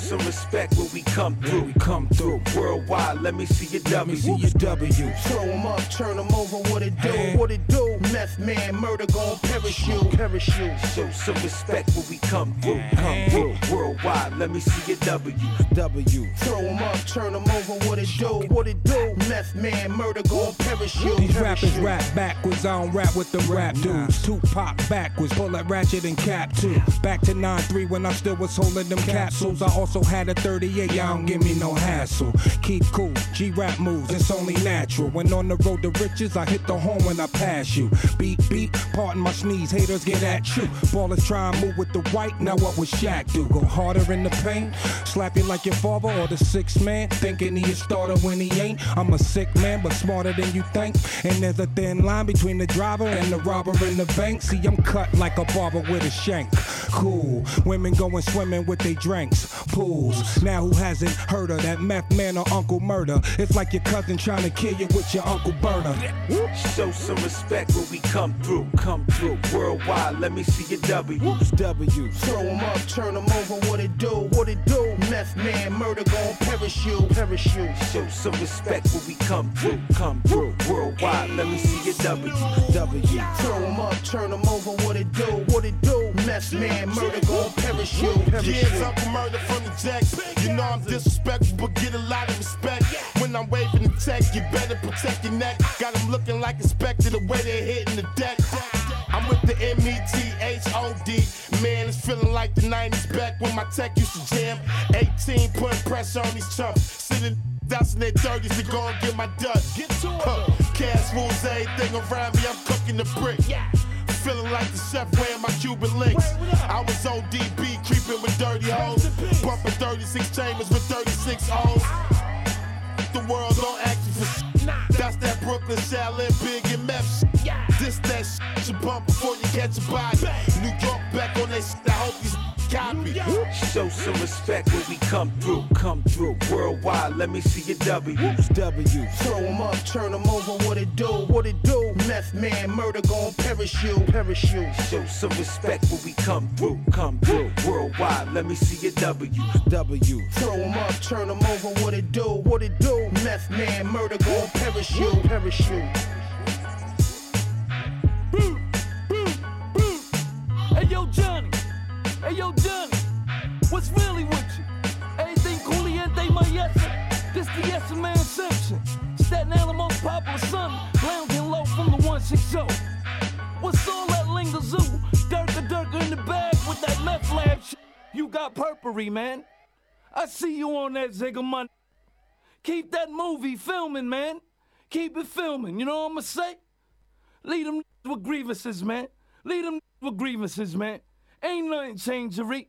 some respect when we come through. We come through worldwide. Let me see your W. See your W. Throw 'em up, turn 'em over, what it do? What it do? Meth man, murder gon' perish you. Perish you. Show some respect when we come through. Come through worldwide. Let me see your W. W. Throw 'em up, turn 'em over, what it do? What it do? Meth man, murder gon' perish you. These rappers rap backwards, I don't rap with the rap dudes. Tupac backwards, pull that ratchet and cap too. Back to 9-3 when I still was holding them capsules. I also had a 38, y'all don't give me no hassle. Keep cool, G-rap moves, it's only natural. When on the road to riches, I hit the horn when I pass you. Beat, beat, pardon my sneeze, haters get at you. Ballers try and move with the white, now what would Shaq do? Go harder in the paint, slap you like your father or the sixth man, thinking he a starter when he ain't. I'm a sick man, but smarter than you think. And there's a thin line between the driver and the robber in the bank. See, I'm cut like a barber with a shank. Cool, women going swimming with their drinks. Pools, now who hasn't heard of that meth man or Uncle Murder? It's like your cousin trying to kill you with your Uncle Berta. Show some respect when we come through. Come through worldwide. Let me see your W's. W's. W. Throw 'em up, turn 'em over, what it do? What it do? Meth man, murder gon' perish you. Perish you. Show some respect when we come through. Come through worldwide. Let me see your W. W. Throw 'em up, turn 'em over, what it do? What it do? Meth man, murder gon' perish you. Perish Years. Uncle Murder from the jacks. You know I'm disrespectful, but get a lot of respect. When I'm waving the tech, you better protect your neck. Got 'em looking like Inspector the way they're hitting the deck. I'm with the M-E-T-H-O-D. Man, it's feeling like the 90s back when my tech used to jam. 18, putting pressure on these chumps. Sitting that's in their 30s to go and get my dust. Get to it. Cash rules everything around me. I'm cooking the brick. Feeling like the chef wearing my Cuban links. I was ODB creeping with dirty hoes. Bumping 36 chambers with 36 O's. The world don't ask you for That's that Brooklyn Shaolin Big and Meth shit. This that shit you bump before you catch a body. New York back on that shit. I hope you copy. Show some respect when we come through. Come through worldwide. Let me see your W. W. Throw 'em up, turn 'em over, what it do? What it do? Meth man, murder gon' perish you. Perish you. Show some respect when we come through. Come through worldwide. Let me see your W. W. Throw 'em up, turn 'em over, what it do? What it do? Meth man, murder gon' perish you. Perish you. Hey yo, Johnny. Hey yo, Johnny. What's really with you? Everything caliente, mayessa. This the yes man section. Staten Island most popular son. Lounging low from the 160. What's all that linger zoo? Durka Durka in the bag with that meth lab. You got purpery, man. I see you on that Zigga money. Keep that movie filming, man. Keep it filming. You know what I'm gonna say? Lead them with grievances, man. Lead them with grievances, man. Ain't nothing changery.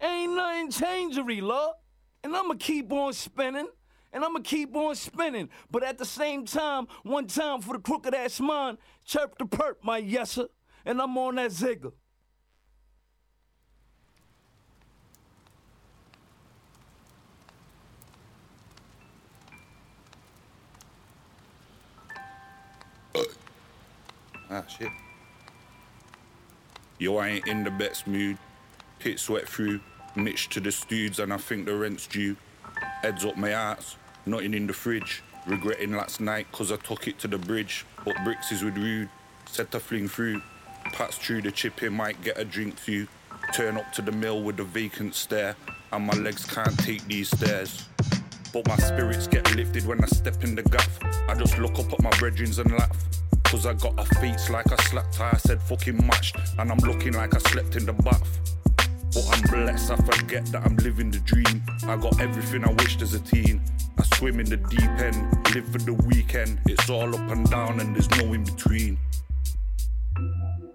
Ain't nothing changery, love. And I'ma keep on spinning. And I'ma keep on spinning. But at the same time, one time for the crooked ass mind, chirp the perp, my yesser. And I'm on that zigger. Ah, shit. Yo, I ain't in the best mood. Pit sweat through, Mitch to the studs, and I think the rent's due. Heads up my ass, nothing in the fridge. Regretting last night, cause I took it to the bridge. But bricks is with rude, set to fling through. Pass through the chipping, might get a drink too. Turn up to the mill with a vacant stare, and my legs can't take these stairs. But my spirits get lifted when I step in the gaff. I just look up at my brethrens and laugh. Cause I got a face like I her, I said fucking matched, and I'm looking like I slept in the bath. But I'm blessed, I forget that I'm living the dream. I got everything I wished as a teen. I swim in the deep end, live for the weekend. It's all up and down, and there's no in between.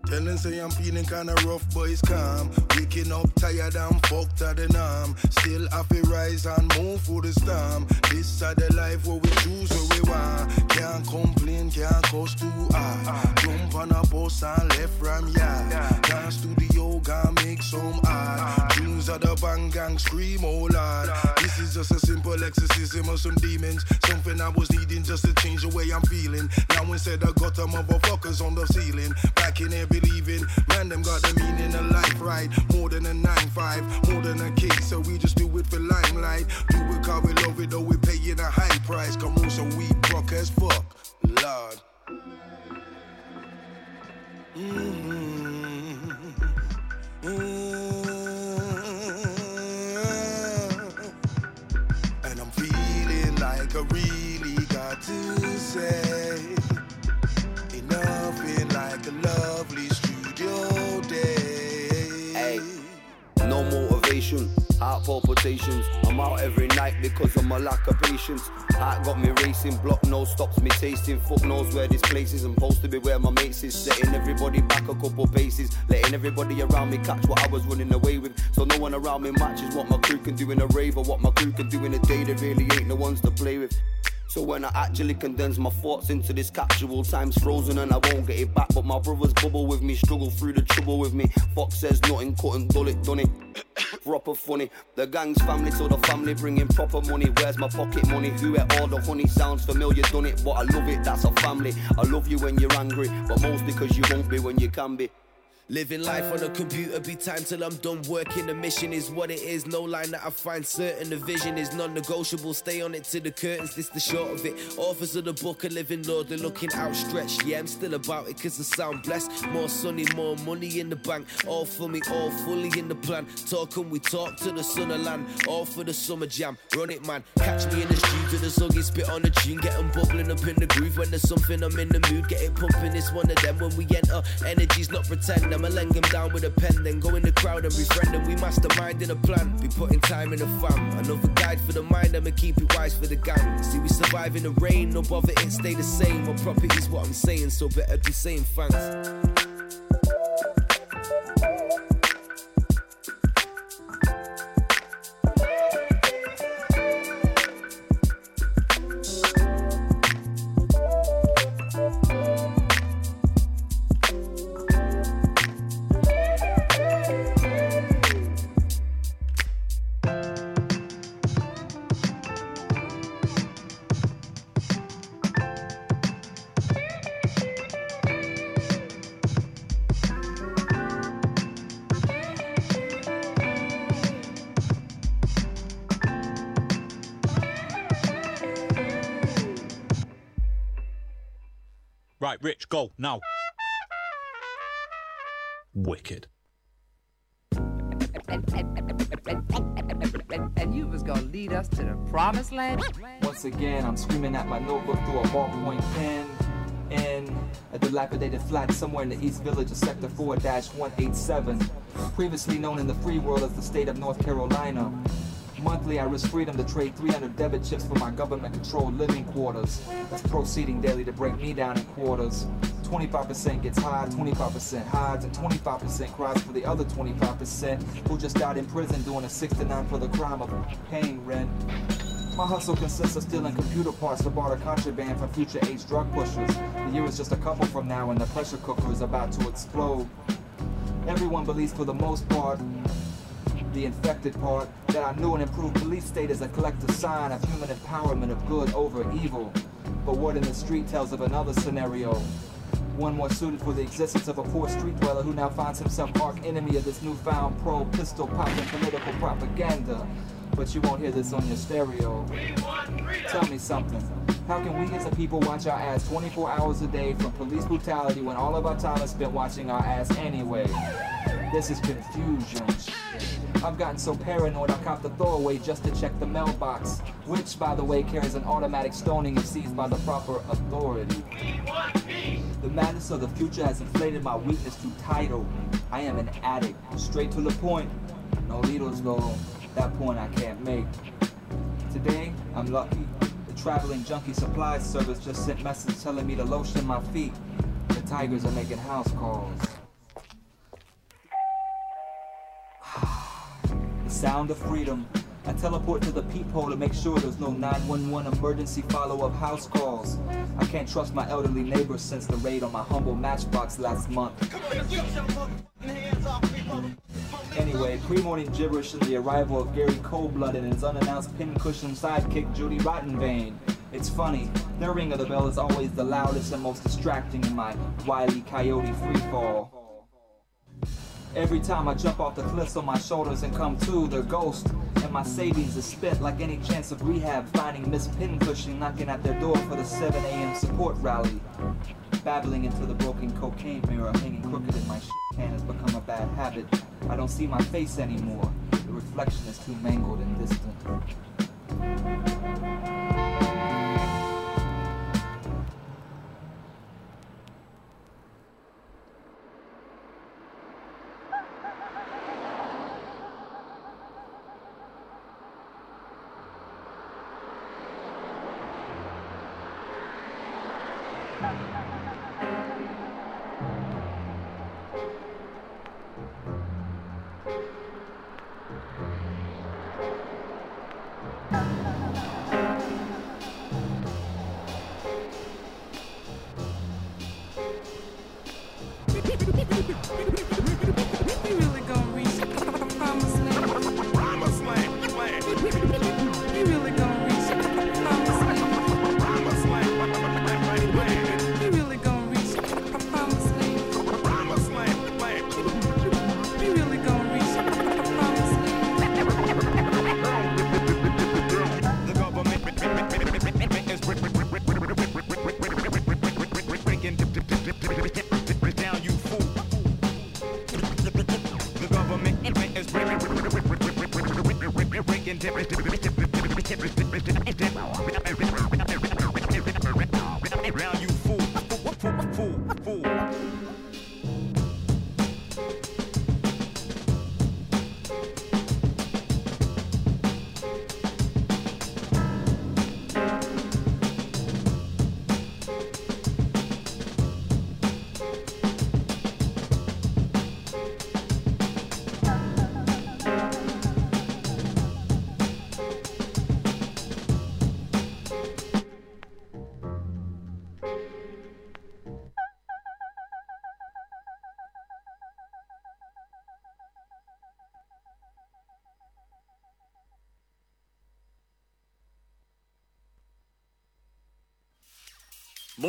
Tell them say I'm feeling kinda rough, but it's calm. Waking up tired and fucked at the norm. Still have to rise and move through the storm. This side the life where we choose where we want. Can't complain, can't cost too high. Jump on a bus and left from yard. Gone studio, gone make some art. Dreams of the bang gang scream, oh lord. This is just a simple exorcism of some demons. Something I was needing just to change the way I'm feeling. Now instead I got the motherfuckers on the ceiling. Back in here believing, man, them got the meaning of life right. More than a 9-5, more than a cake, so we just do it for limelight. Do it cause we love it, though we paying a high price. Come on, so we broke as fuck, Lord. Mm-hmm. Heart palpitations. I'm out every night because of my lack of patience. Heart got me racing, block no stops me tasting. Fuck knows where this place is. I'm supposed to be where my mates is. Setting everybody back a couple paces, letting everybody around me catch what I was running away with. So no one around me matches what my crew can do in a rave or what my crew can do in a day. There really ain't no ones to play with. So when I actually condense my thoughts into this capsule, time's frozen and I won't get it back. But my brothers bubble with me, struggle through the trouble with me. Fox says nothing, couldn't dull it, done it. Proper funny. The gang's family, so the family bringing proper money. Where's my pocket money? Who ate all the honey? Sounds familiar, done it, but I love it. That's a family. I love you when you're angry, but mostly because you won't be when you can be. Living life on a computer be time till I'm done working. The mission is what it is. No line that I find certain. The vision is non-negotiable. Stay on it to the curtains. This the short of it. Authors of the book are living Lord. They're looking outstretched. Yeah, I'm still about it cause I sound blessed. More sunny, more money in the bank. All for me, all fully in the plan. Talking, we talk to the sun of land. All for the summer jam. Run it, man. Catch me in the studio. The soggy spit on the tune. Get 'em bubbling up in the groove. When there's something, I'm in the mood. Get it pumping. It's one of them. When we enter, energy's not pretend. I'ma lay him down with a pen, then go in the crowd and befriend them. We mastermind in a plan, be putting time in the fam. Another guide for the mind, I'ma keep it wise for the gang. See, we survive in the rain, no bother, it stay the same. My property's what I'm saying, so better be saying thanks. Rich, go now. Wicked. And you was gonna lead us to the promised land? Once again, I'm screaming at my notebook through a ballpoint pen in a dilapidated flat somewhere in the East Village of Sector 4-187, previously known in the free world as the state of North Carolina. Monthly, I risk freedom to trade 300 debit chips for my government-controlled living quarters. That's proceeding daily to break me down in quarters. 25% gets high, 25% hides, and 25% cries for the other 25% who just died in prison doing a 6 to 9 for the crime of paying rent. My hustle consists of stealing computer parts to barter contraband from future age drug pushers. The year is just a couple from now and the pressure cooker is about to explode. Everyone believes for the most part the infected part that our new and improved police state is a collective sign of human empowerment of good over evil. But what in the street tells of another scenario one more suited for the existence of a poor street dweller who now finds himself arch enemy of this newfound pro pistol popping political propaganda. But you won't hear this on your stereo. Tell me something. How can we as a people watch our ass 24 hours a day from police brutality when all of our time is spent watching our ass anyway? This is confusion. I've gotten so paranoid I copped the throwaway just to check the mailbox, which, by the way, carries an automatic stoning if seized by the proper authority. The madness of the future has inflated my weakness to title. I am an addict, straight to the point. No needles though, that point I can't make. Today, I'm lucky. The traveling junkie supply service just sent message telling me to lotion my feet. The tigers are making house calls. The sound of freedom. I teleport to the peephole to make sure there's no 911 emergency follow-up house calls. I can't trust my elderly neighbors since the raid on my humble matchbox last month. Anyway, pre-morning gibberish and the arrival of Gary Coldblood and his unannounced pincushion sidekick Judy Rottenvein. It's funny, their ring of the bell is always the loudest and most distracting in my wily coyote freefall. Every time I jump off the cliffs on my shoulders and come to, they're ghost. And my savings is spent like any chance of rehab, finding Miss Pincushion knocking at their door for the 7 a.m. support rally. Babbling into the broken cocaine mirror, hanging crooked in my shit can has become a bad habit. I don't see my face anymore. The reflection is too mangled and distant.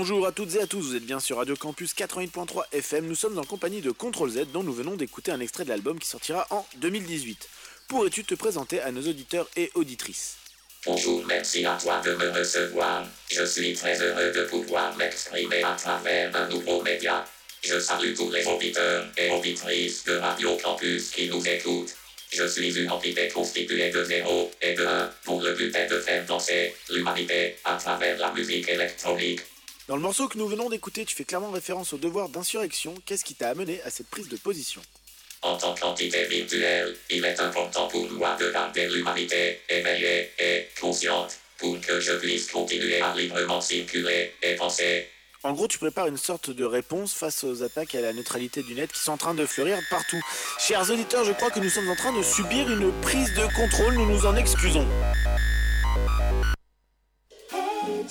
Bonjour à toutes et à tous, vous êtes bien sur Radio Campus 88.3 FM, nous sommes en compagnie de Control Z dont nous venons d'écouter un extrait de l'album qui sortira en 2018. Pourrais-tu te présenter à nos auditeurs et auditrices? Bonjour, merci à toi de me recevoir. Je suis très heureux de pouvoir m'exprimer à travers un nouveau média. Je salue tous les auditeurs et auditrices de Radio Campus qui nous écoutent. Je suis une entité constituée de zéro et de 1 pour le but est de faire danser l'humanité à travers la musique électronique. Dans le morceau que nous venons d'écouter, tu fais clairement référence au devoir d'insurrection. Qu'est-ce qui t'a amené à cette prise de position? En tant qu'entité virtuelle, il est important pour moi de garder l'humanité éveillée et consciente pour que je puisse continuer à librement circuler et penser. En gros, tu prépares une sorte de réponse face aux attaques à la neutralité du net qui sont en train de fleurir partout. Chers auditeurs, je crois que nous sommes en train de subir une prise de contrôle, nous nous en excusons. Hey,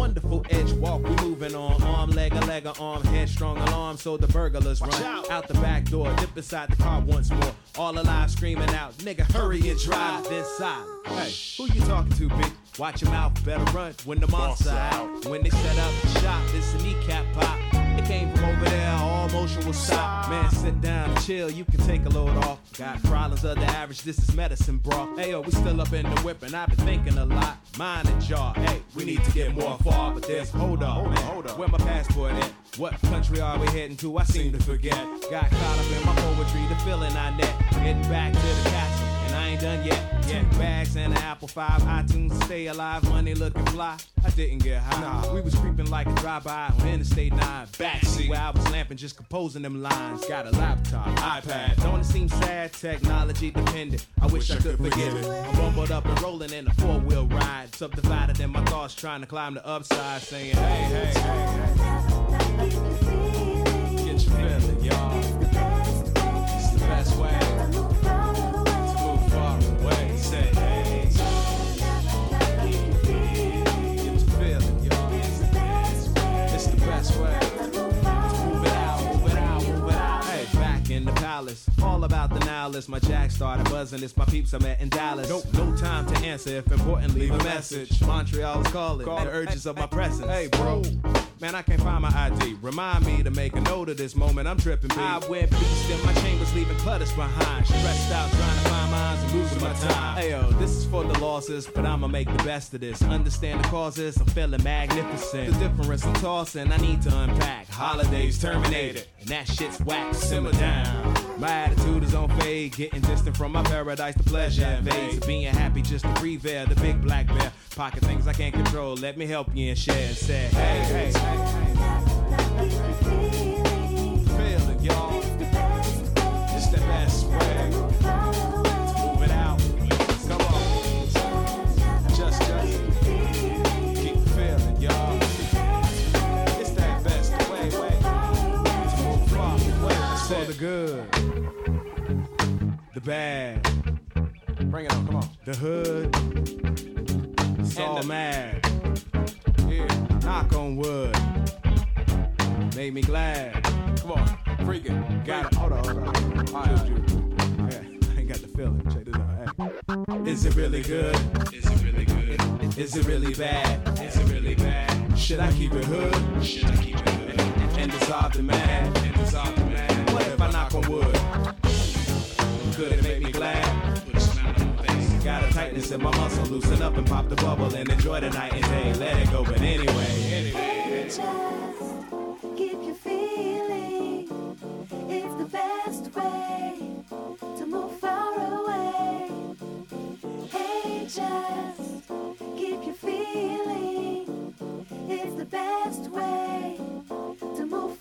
wonderful edge walk, we moving on. Arm, leg, a leg, a arm, headstrong alarm, so the burglars run out. the back door, dip inside the car once more. All alive, screaming out, nigga, hurry and drive inside. Hey, who you talking to, big? Watch your mouth, better run when the monster out. When they set up shop, it's a kneecap pop. Came from over there, all motion will stop. Man, sit down chill, you can take a load off. Got problems of the average, this is medicine, bro. Hey, yo, we still up in the whip, and I've been thinking a lot. Mind and jaw, hey, we need to get more far, but there's hold up, man. Hold up. Where my passport at? What country are we heading to? I seem to forget. Got caught up in my poetry, the feeling I net. Getting back to the castle, and I ain't done yet. Yeah, bags and an Apple 5, iTunes, stay alive, money looking fly. I didn't get high. Nah, we was creeping like a drive-by on Interstate 9. Backseat where I was lamping, just composing them lines. Got a laptop, iPad. Don't it seem sad? Technology dependent. I wish I could forget it. I'm rumbled up and rolling in a four-wheel ride. Subdivided in my thoughts, trying to climb the upside, saying, hey, hey, hey, hey. Back in the palace, all about the now list. My jack started buzzing. It's my peeps I met in Dallas. Nope, no time to answer. If important, leave a message. Montreal's calling. Call The urges of my presence. Hey, bro. Man, I can't find my ID. Remind me to make a note of this moment. I'm tripping. I wear beast in my chambers, leaving clutters behind. Stressed out, trying to find mines and losing my time. Hey yo, this is for the losses, but I'ma make the best of this. Understand the causes, I'm feeling magnificent. The difference I'm tossing, I need to unpack. Holidays terminated, and that shit's whack. Simmer down. My attitude is on fade, getting distant from my paradise. The pleasure invades. Being happy just to breathe air. The big black bear, pocket things I can't control. Let me help you and share and say, hey, hey, hey. Feel it, y'all. It's the best good. The bad. Bring it on, come on. The hood. It's all mad. Yeah, knock on wood. Made me glad. Come on, freaking. Got it. Hold on, hold on. All right, yeah, I ain't got the feeling. Check this out. Hey. Is it really good? Is it really good? Is it really bad? Is it really bad? Should I keep it hood? Should I keep it hood? And dissolve the man? And dissolve the man? Knock on wood? Could it make me glad? Got a tightness in my muscle, loosen up and pop the bubble and enjoy the night and day. Let it go, but anyway, anyway. Just keep your feeling. It's the best way to move far away. Hey, just keep your feeling. It's the best way to move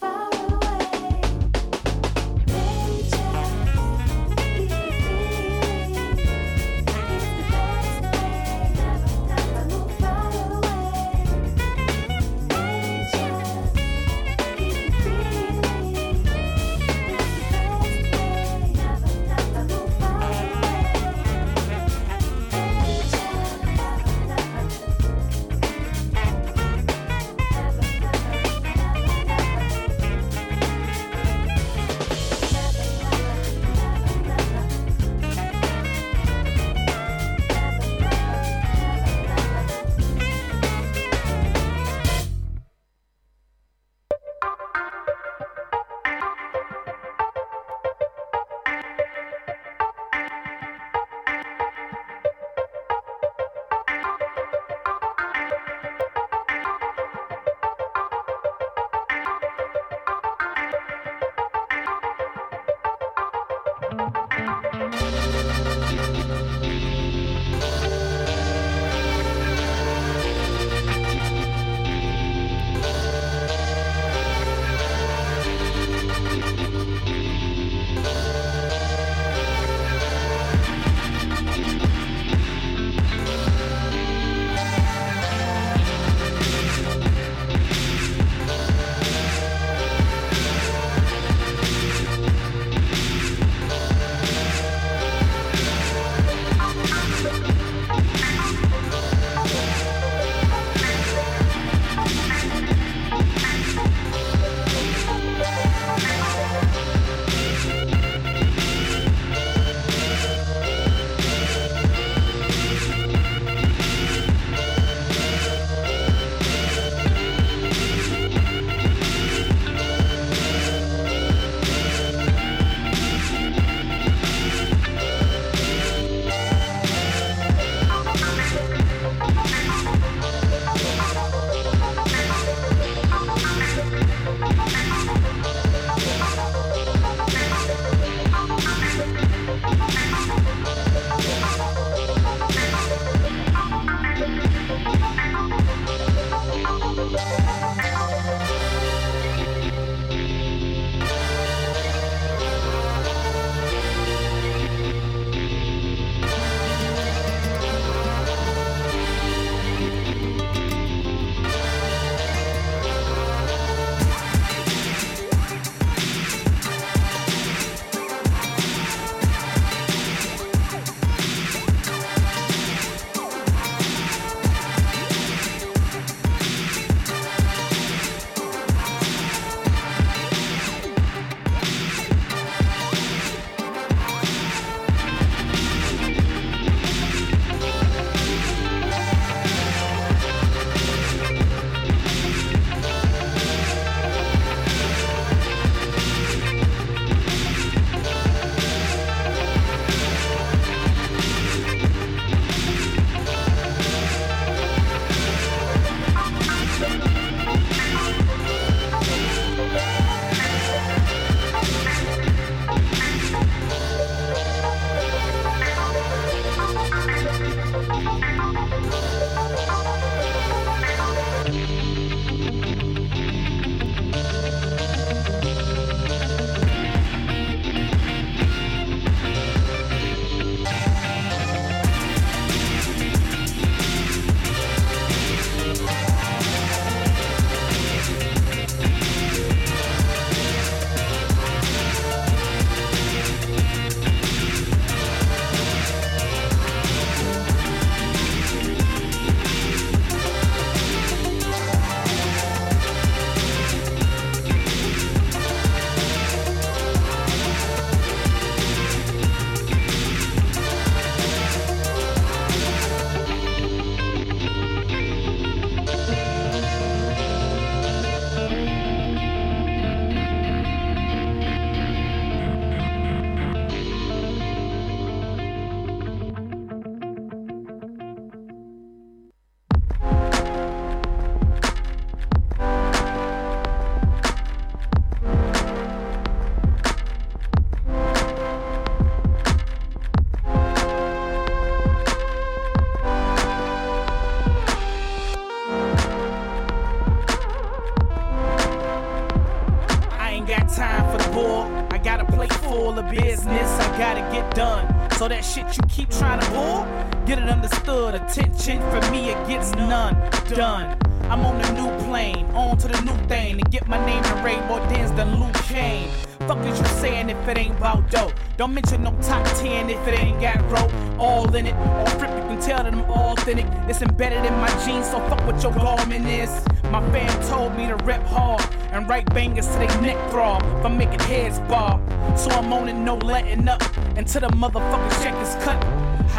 no letting up until the motherfucking check is cut.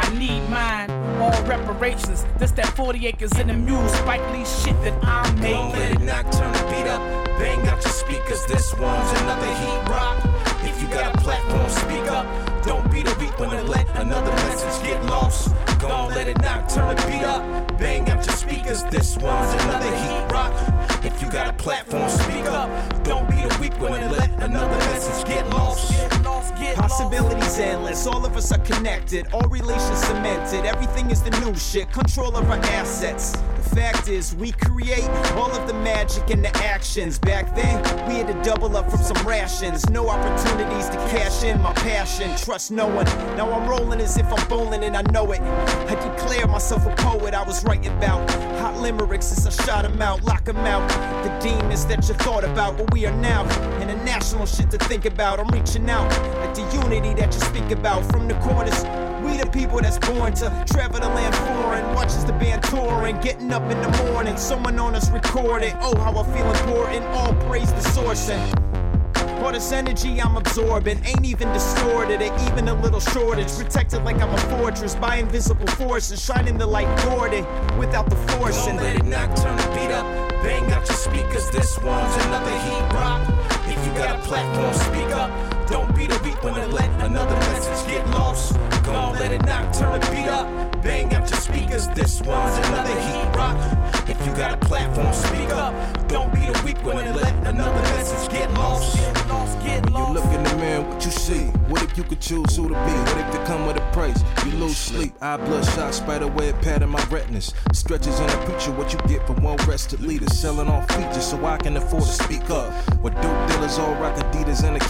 I need mine, all reparations. This that 40 acres in the mule, Spike Lee shit that I'm Don't let it knock, turn the beat up. Bang out your speakers, this one's another heat rock. If you got a platform, speak up. Don't be the weak one to let another message get lost. Don't let it knock, turn the beat up. Bang out your speakers, this one's another heat rock. If you got a platform, speak up. Don't be the weak one to let another message get lost. Possibilities endless, all of us are connected, all relations cemented. Everything is the new shit, control of our assets. The fact is, we create all of the magic and the actions. Back then, we had to double up from some rations. No opportunities to cash in my passion. Trust no one. Now I'm rolling as if I'm bowling and I know it. I declare myself a poet. I was writing about limericks as I shot 'em out, lock 'em out. The demons that you thought about, what we are now. International shit to think about. I'm reaching out at the unity that you speak about from the corners. We the people that's born to travel the land foreign. Watches the band touring, getting up in the morning. Someone on us recording. Oh, how I feel important. All praise the sourcing. All this energy I'm absorbing ain't even distorted, it even a little shortage. Protected like I'm a fortress by invisible forces, shining the light Gordon without the forcing. Don't let it knock, turn the beat up. Bang out your speakers, this one's another heat rock. If you got a platform, speak up. Don't be the weak one to let another message get lost. Don't let it knock, turn the beat up. Bang out your speakers, this one's another heat rock. If you got a platform, speak up. Don't be the weak one and let another message get lost. When you look in the mirror, what you see? What if you could choose who to be? What if they come with a price? You lose sleep, eye bloodshot, spider web pattern my retinas. Stretches in a picture, what you get from well rested leaders. Selling off features so I can afford to speak up. With dope dealers all rock Adidas and a